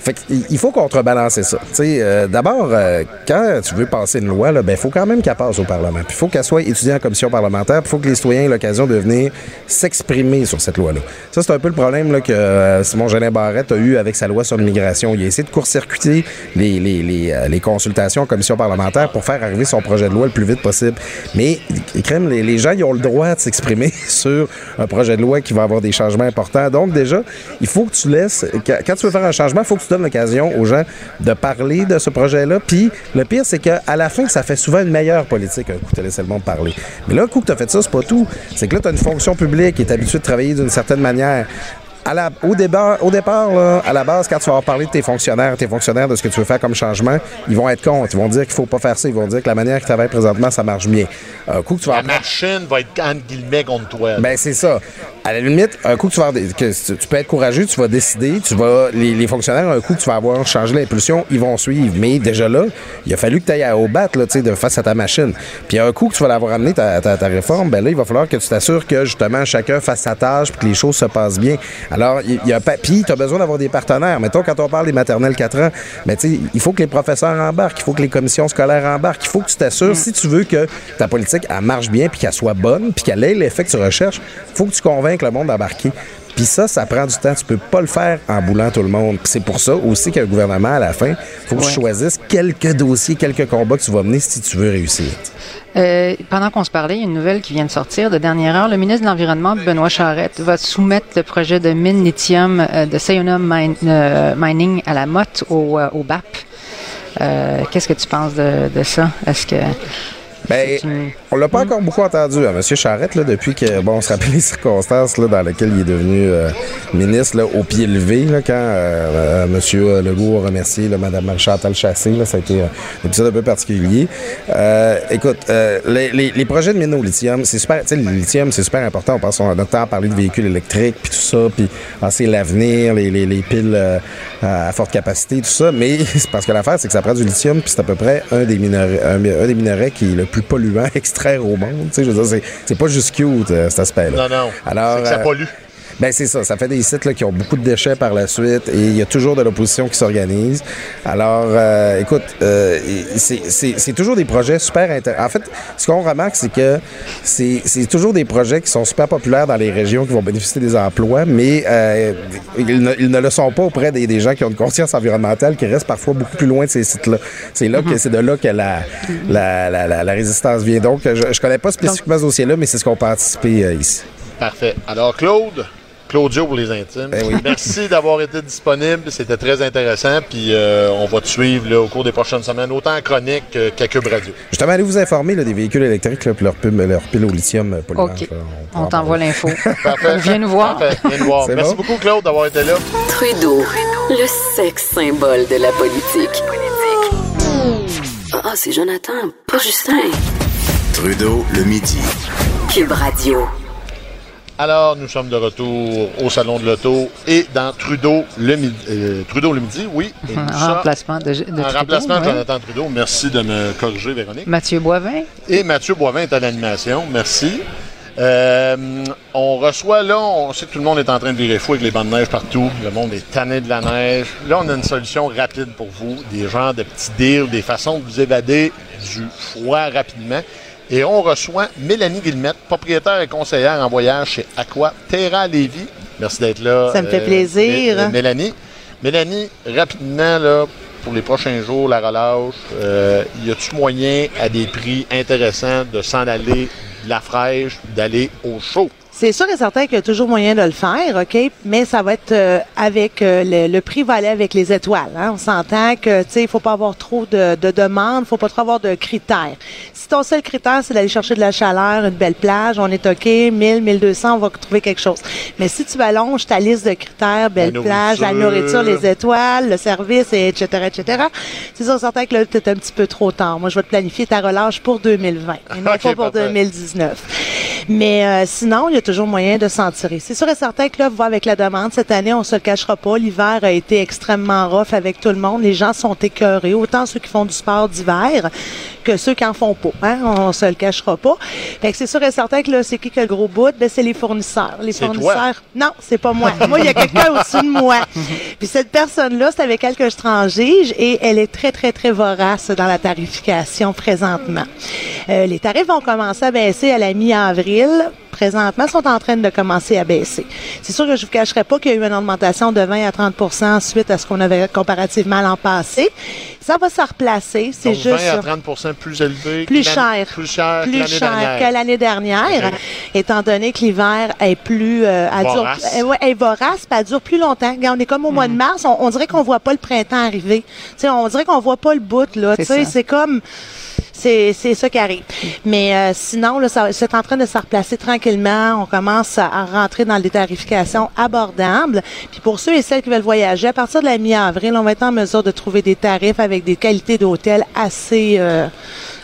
S7: Fait il faut contrebalancer ça. Euh, D'abord, euh, quand tu veux passer une loi, il ben, faut quand même qu'elle passe au Parlement. Il faut qu'elle soit étudiée en commission parlementaire. il faut que les citoyens aient l'occasion de venir s'exprimer sur cette loi-là. Ça, c'est un peu le problème là, que euh, Simon Jeanin Barrette a eu avec sa loi sur l'immigration. Il a essayé de court-circuiter les, les, les, euh, les, consultations en commission parlementaire pour faire arriver son projet de loi le plus vite possible. Mais les, les gens ils ont le droit de s'exprimer sur un projet de loi qui va avoir des changements importants. Donc déjà, il faut que tu laisses... Quand tu veux faire un changement, il faut que tu donne l'occasion aux gens de parler de ce projet-là. Puis le pire, c'est qu'à la fin, ça fait souvent une meilleure politique, un coup, de laisser le monde parler. Mais là, un coup que tu as fait ça, c'est pas tout. C'est que là, tu as une fonction publique qui est habituée de travailler d'une certaine manière au, départ, au départ à la base, quand tu vas parler de tes fonctionnaires, tes fonctionnaires de ce que tu veux faire comme changement, ils vont être contre. Ils vont dire qu'il faut pas faire ça. Ils vont dire que la manière qu'ils travaillent présentement, ça marche bien.
S1: Un coup que tu vas la machine va être entre guillemets contre toi.
S7: Ben c'est ça. À la limite, un coup que tu vas que tu peux être courageux, tu vas décider, tu vas les, fonctionnaires, un coup que tu vas avoir changé l'impulsion, ils vont suivre. Mais déjà là, il a fallu que tu ailles au bat là, de face à ta machine. Puis un coup que tu vas l'avoir amené ta, ta, réforme, ben là, il va falloir que tu t'assures que justement chacun fasse sa tâche, puis que les choses se passent bien. Alors, il y a puis tu as besoin d'avoir des partenaires. Mettons, quand on parle des maternelles 4 ans, mais il faut que les professeurs embarquent, il faut que les commissions scolaires embarquent, il faut que tu t'assures, si tu veux que ta politique, elle marche bien, puis qu'elle soit bonne, puis qu'elle ait l'effet que tu recherches, faut que tu convainques le monde d'embarquer. Puis ça, ça prend du temps. Tu peux pas le faire en boulant tout le monde. c'est pour ça aussi qu'un gouvernement, à la fin, faut que tu choisisses quelques dossiers, quelques combats que tu vas mener si tu veux réussir.
S2: Euh, pendant qu'on se parlait, il y a une nouvelle qui vient de sortir de dernière heure. Le ministre de l'Environnement, Benoît Charette, va soumettre le projet de mine lithium euh, de Sayona euh, Mining à la motte au, au BAP. Qu'est-ce que tu penses de, de ça? Est-ce que
S7: ben, on l'a pas encore beaucoup entendu, hein, M. Charette, là, depuis que, bon, on se rappelle les circonstances là, dans lesquelles il est devenu euh, ministre là, au pied levé, là, quand euh, euh M. Legault a remercié là, Mme Marie-Chantal Chassé. Là, ça a été un épisode un peu particulier. Euh, écoute, les, les, les, projets de mine au lithium, c'est super, tu sais, le lithium, c'est super important. On passe notre temps à parler de véhicules électriques, puis tout ça, puis c'est l'avenir, les, les, les piles à forte capacité, tout ça. Mais c'est parce que l'affaire, c'est que ça prend du lithium, puis c'est à peu près un des minerais, un, un des minerais qui est le plus polluant extraire au monde. Je veux dire, c'est pas juste cute, euh, cet aspect-là.
S1: Non, non. Alors, ça euh, pollue.
S7: Ben c'est ça. Ça fait des sites là, qui ont beaucoup de déchets par la suite et il y a toujours de l'opposition qui s'organise. Alors, euh, écoute, euh, c'est toujours des projets super intéressants. En fait, ce qu'on remarque, c'est que c'est toujours des projets qui sont super populaires dans les régions qui vont bénéficier des emplois, mais euh, ils, ne, le sont pas auprès des, gens qui ont une conscience environnementale qui restent parfois beaucoup plus loin de ces sites-là. C'est là, que mm-hmm. c'est de là que la, la, la, la, résistance vient. Donc, je, ne connais pas spécifiquement ce dossier-là, mais c'est ce qu'on peut anticiper ici.
S1: Parfait. Alors, Claude, Claudio pour les intimes. Ben Merci d'avoir été disponible. C'était très intéressant. Puis euh, on va te suivre au cours des prochaines semaines, autant en chronique qu'à Cube Radio.
S7: Justement, allez vous informer des véhicules électriques et leur, leur, pile au lithium euh, polluant.
S2: OK. On, t'envoie l'info. Viens nous voir.
S1: Viens nous voir. Merci beaucoup, Claude, d'avoir été là.
S4: Trudeau, le sexe symbole de la politique. Ah, c'est Jonathan, pas Justin.
S5: Trudeau, le midi.
S4: Cube Radio.
S1: Alors, nous sommes de retour au Salon de l'Auto et dans Trudeau le midi. euh, Trudeau le midi, oui. Et
S2: En
S1: sommes-
S2: remplacement de, de
S1: en
S2: Trudeau,
S1: remplacement de. Jonathan Trudeau. Merci de me corriger, Véronique.
S2: Mathieu Boivin.
S1: Et Mathieu Boivin est à l'animation. Merci. Euh, on reçoit là, on sait que tout le monde est en train de virer fou avec les bancs de neige partout. Le monde est tanné de la neige. Là, on a une solution rapide pour vous, des genres de petits deals, des façons de vous évader du froid rapidement. Et on reçoit Mélanie Guillemette, propriétaire et conseillère en voyage chez Aqua Terra Lévis. Merci d'être là.
S8: Ça me fait plaisir.
S1: Mé- Mélanie. Mélanie, rapidement, là, pour les prochains jours, la relâche, euh, y a-tu moyen à des prix intéressants de s'en aller de la fraîche, d'aller au chaud?
S8: C'est sûr et certain qu'il y a toujours moyen de le faire, OK? Mais ça va être euh, avec euh, le, le prix va aller avec les étoiles. Hein? On s'entend que tu sais, il faut pas avoir trop de, de demandes, faut pas trop avoir de critères. Si ton seul critère, c'est d'aller chercher de la chaleur, une belle plage, on est OK, 1000, 1200, on va trouver quelque chose. Mais si tu allonges ta liste de critères, belle
S1: La
S8: plage, la
S1: nourriture.
S8: les étoiles, le service, et etc., etc., c'est sûr et certain que là, tu es un petit peu trop tard. Moi, je vais te planifier ta relâche pour 2020 et non pas pour
S1: parfait.
S8: 2019. Mais euh, sinon, il y a toujours moyen de s'en tirer. C'est sûr et certain que là, vous voyez, avec la demande, cette année, on se le cachera pas. L'hiver a été extrêmement rough avec tout le monde. Les gens sont écœurés, autant ceux qui font du sport d'hiver que ceux qui en font pas. Hein? On se le cachera pas. Fait que c'est sûr et certain que là, c'est qui qui a le gros bout? Ben, c'est les fournisseurs. Les
S1: toi.
S8: fournisseurs. Non, c'est pas moi. moi, il y a quelqu'un au-dessus de moi. Puis cette personne-là, c'est avec elle que je transige et elle est très, très, très vorace dans la tarification présentement. Euh, les tarifs vont commencer à baisser à la mi-avril. Présentement, sont en train de commencer à baisser. C'est sûr que je vous cacherai pas qu'il y a eu une augmentation de 20 à 30% suite à ce qu'on avait comparativement l'an passé. Ça va se replacer. C'est juste
S1: 20 à
S8: ça.
S1: 30 plus élevé.
S8: Plus cher.
S1: Plus cher que
S8: plus
S1: l'année
S8: cher
S1: dernière.
S8: que l'année dernière, étant donné que l'hiver est plus euh, elle dure-
S1: Vorace.
S8: euh, ouais, elle est vorace, puis elle dure plus longtemps. Regarde, on est comme au mois de mars, on, on dirait qu'on voit pas le printemps arriver. On dirait qu'on voit pas le bout là.
S2: C'est
S8: comme c'est ça qui arrive. Mais euh, sinon, c'est en train de se replacer tranquillement. On commence à, rentrer dans des tarifications abordables. Puis pour ceux et celles qui veulent voyager, à partir de la mi-avril, on va être en mesure de trouver des tarifs avec des qualités d'hôtel assez euh,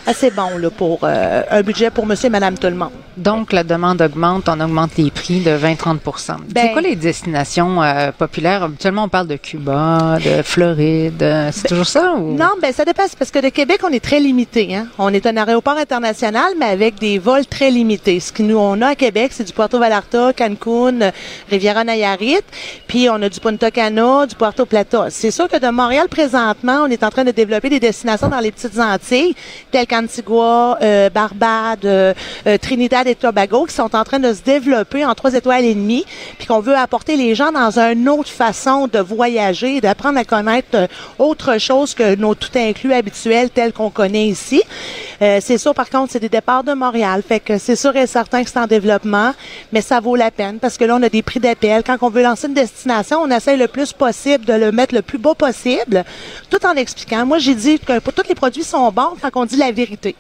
S8: assez bons là, pour euh, un budget pour monsieur et madame tout le monde.
S2: Donc, la demande augmente, on augmente les prix de 20-30% C'est
S8: Ben-
S2: quoi les destinations euh, populaires? Habituellement, on parle de Cuba, de Floride. euh, C'est toujours ça? Ou?
S8: Non, ben ça dépend. C'est parce que de Québec, on est très limité. Hein? On est un aéroport international, mais avec des vols très limités. Ce que nous on a à Québec, c'est du Puerto Vallarta, Cancun, Riviera Nayarit, puis on a du Punta Cana, du Puerto Plata. C'est sûr que de Montréal présentement, on est en train de développer des destinations dans les petites Antilles, telles qu'Antigua, euh, Barbade, euh, euh, Trinidad et Tobago, qui sont en train de se développer en trois étoiles et demie, puis qu'on veut apporter les gens dans une autre façon de voyager, d'apprendre à connaître autre chose que nos tout inclus habituels tels qu'on connaît ici. Euh, c'est sûr, par contre, c'est des départs de Montréal, fait que c'est sûr et certain que c'est en développement, mais ça vaut la peine parce que là, on a des prix d'appel. Quand on veut lancer une destination, on essaie le plus possible de le mettre le plus bas possible, tout en expliquant. Moi, j'ai dit que pour tous les produits sont bons quand on dit la vérité.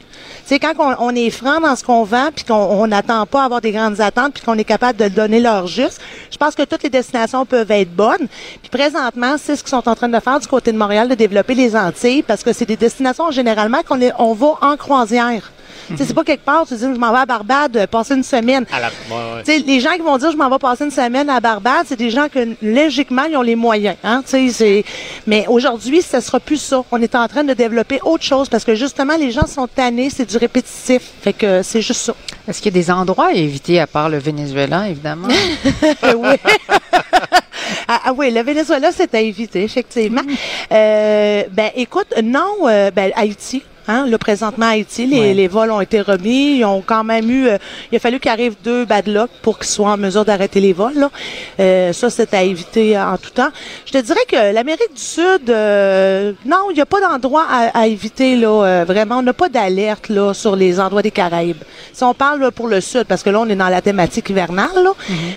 S8: C'est quand on, est franc dans ce qu'on vend, puis qu'on on n'attend pas à avoir des grandes attentes, puis qu'on est capable de donner leur juste. Je pense que toutes les destinations peuvent être bonnes. Puis présentement, c'est ce qu'ils sont en train de faire du côté de Montréal, de développer les Antilles, parce que c'est des destinations généralement qu'on on va en croisière. C'est pas quelque part, tu dis, je m'en vais à Barbade, euh, passer une semaine.
S1: À la- ouais, ouais.
S8: Tu sais, les gens qui vont dire je m'en vais passer une semaine à Barbade, c'est des gens que logiquement ils ont les moyens. Hein? C'est- Mais aujourd'hui, ce sera plus ça. On est en train de développer autre chose parce que justement les gens sont tannés, c'est du répétitif. Fait que c'est juste ça.
S2: Est-ce qu'il y a des endroits à éviter à part le Venezuela, évidemment?
S8: oui. ah, ah oui, le Venezuela, c'est à éviter, effectivement. Euh, ben, écoute, non, euh, ben, Haïti. Hein, là, présentement, à Haïti, les,
S2: Ouais.
S8: les vols ont été remis. Ils ont quand même eu... euh, il a fallu qu'il arrive deux bad luck pour qu'ils soient en mesure d'arrêter les vols. Là. Euh, ça, c'est à éviter en tout temps. Je te dirais que l'Amérique du Sud, euh, non, il n'y a pas d'endroit à, à éviter. Là, euh, vraiment, on n'a pas d'alerte là sur les endroits des Caraïbes. Si on parle là, pour le Sud, parce que là, on est dans la thématique hivernale, là,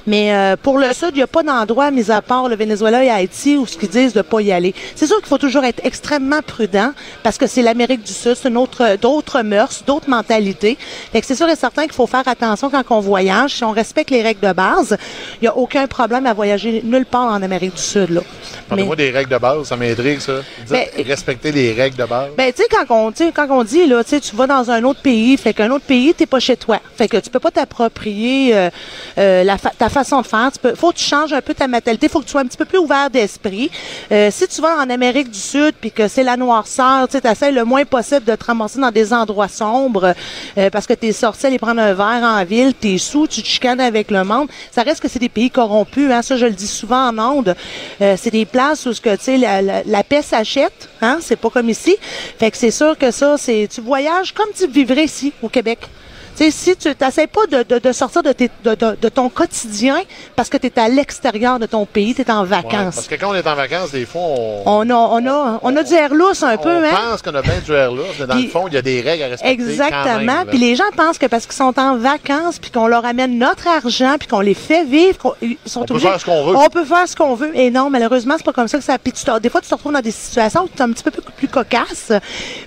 S8: mais euh, pour le Sud, il n'y a pas d'endroit, mis à part le Venezuela et Haïti, où ce qu'ils disent de pas y aller. C'est sûr qu'il faut toujours être extrêmement prudent, parce que c'est l'Amérique du Sud, c'est une autre, d'autres mœurs, d'autres mentalités. Fait que c'est sûr et certain qu'il faut faire attention quand on voyage. Si on respecte les règles de base, il n'y a aucun problème à voyager nulle part en Amérique du Sud, là.
S1: Parlez-moi des règles de base, ça m'intrigue, ça.
S8: Ben,
S1: respecter les règles de base.
S8: Ben, tu sais, quand on, quand on dit, là, tu vas dans un autre pays, fait qu'un autre pays, t'es pas chez toi. Fait que tu peux pas t'approprier euh, euh, la fa- ta façon de faire. Tu peux, faut que tu changes un peu ta mentalité. Faut que tu sois un petit peu plus ouvert d'esprit. Euh, si tu vas en Amérique du Sud, puis que c'est la noirceur, tu sais, le moins possible de te ramasser dans des endroits sombres, euh, parce que t'es sorti aller prendre un verre en ville, t'es sous, tu te chicanes avec le monde. Ça reste que c'est des pays corrompus, hein. Ça, je le dis souvent en ondes. Euh, c'est des places où que, tu la, la, la paix s'achète, hein. C'est pas comme ici. Fait que c'est sûr que ça, c'est, tu voyages comme tu vivrais ici, au Québec. Tu sais, si tu n'essaies pas de, de, de sortir de, tes, de, ton quotidien parce que tu es à l'extérieur de ton pays, tu es en
S1: Ouais,
S8: vacances.
S1: parce que quand on est en vacances, des fois, on,
S8: on, a, on, a, on a du air lousse un peu,
S1: on
S8: hein?
S1: pense qu'on a bien du air là, mais dans
S8: Puis-
S1: le fond, il y a des règles à respecter. quand
S8: Exactement.
S1: même.
S8: Puis les gens pensent que parce qu'ils sont en vacances, puis qu'on leur amène notre argent, puis qu'on les fait vivre, qu'on- ils sont
S1: On peut
S8: obligés-
S1: faire ce qu'on veut.
S8: On peut faire ce qu'on veut. Et non, malheureusement, c'est pas comme ça que ça. Puis tu des fois, tu te retrouves dans des situations où tu es un petit peu plus, plus cocasse.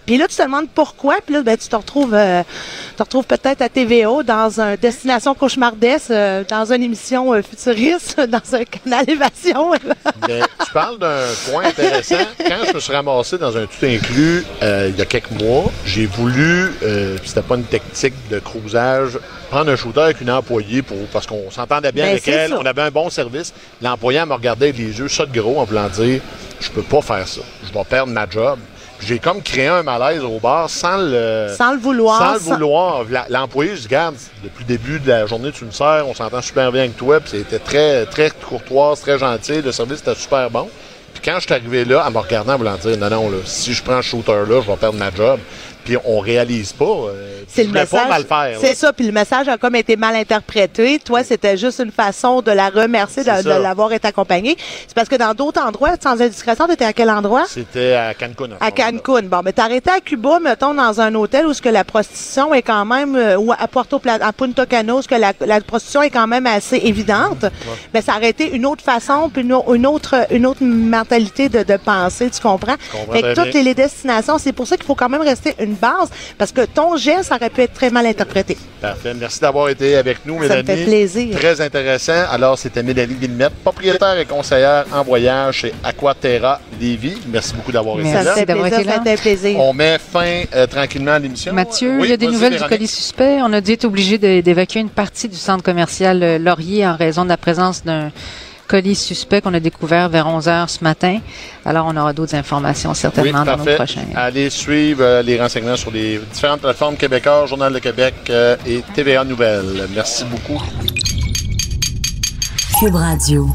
S8: Puis là, tu te demandes pourquoi. Puis là, ben, tu te retrouves, euh, tu te retrouves peut-être à TVO dans un destination cauchemardesque, euh, dans une émission euh, futuriste, dans un canal évasion.
S1: Mais tu parles d'un point intéressant. Quand je me suis ramassé dans un tout inclus euh, il y a quelques mois, j'ai voulu, puis c'était pas une technique de cruisage, prendre un shooter avec une employée pour, parce qu'on s'entendait bien
S8: Ben,
S1: avec elle,
S8: ça.
S1: on avait un bon service. L'employé elle me regardait avec les yeux ça de gros en voulant dire je peux pas faire ça, je vais perdre ma job. J'ai comme créé un malaise au bar sans le
S8: Sans le vouloir,
S1: Sans le vouloir. L'employé, je dis, regarde, depuis le début de la journée, tu me sers, on s'entend super bien avec toi, puis c'était très, très courtoise, très gentil, le service était super bon. Puis quand je suis arrivé là, elle me regardant voulant dire, non, non, là, si je prends ce shooter-là, je vais perdre ma job. Puis on réalise pas. euh,
S8: C'est
S1: je
S8: le message. C'est ça, puis le message a comme été mal interprété. Toi, c'était juste une façon de la remercier de, l'avoir été accompagnée. C'est parce que dans d'autres endroits, sans indiscrétion, tu étais à quel endroit?
S1: C'était à Cancun.
S8: À Cancun. Bon, mais arrêté à Cuba, mettons, dans un hôtel où ce que la prostitution est quand même, euh, ou à Puerto Plata, à Punta Cana, où ce que la, la prostitution est quand même assez évidente. Mais ça aurait été une autre façon, puis une, une autre, une autre mentalité de, de penser, tu comprends?
S1: comprends
S8: Fait que toutes les destinations, c'est pour ça qu'il faut quand même rester une base, parce que ton geste aurait pu être très mal interprété.
S1: Parfait. Merci d'avoir été avec nous,
S8: Ça me
S1: Mélanie.
S8: fait plaisir.
S1: Très intéressant. Alors, c'était Mélanie Villemette, propriétaire et conseillère en voyage chez Aquaterra Lévis. Merci beaucoup d'avoir été
S8: Ça
S1: là.
S8: fait
S2: d'avoir
S8: plaisir,
S2: été là.
S8: ça fait plaisir.
S1: On met fin euh, tranquillement à l'émission.
S2: Mathieu,
S1: Oui,
S2: il y a des nouvelles du colis suspect. On a dû être obligé d'évacuer une partie du centre commercial euh, Laurier en raison de la présence d'un colis suspect qu'on a découvert vers 11 heures ce matin. Alors, on aura d'autres informations
S1: Oui,
S2: certainement dans nos prochains.
S1: Allez suivre euh, les renseignements sur les différentes plateformes québécoises, Journal de Québec euh, et TVA Nouvelles. Merci beaucoup.
S4: Cube Radio.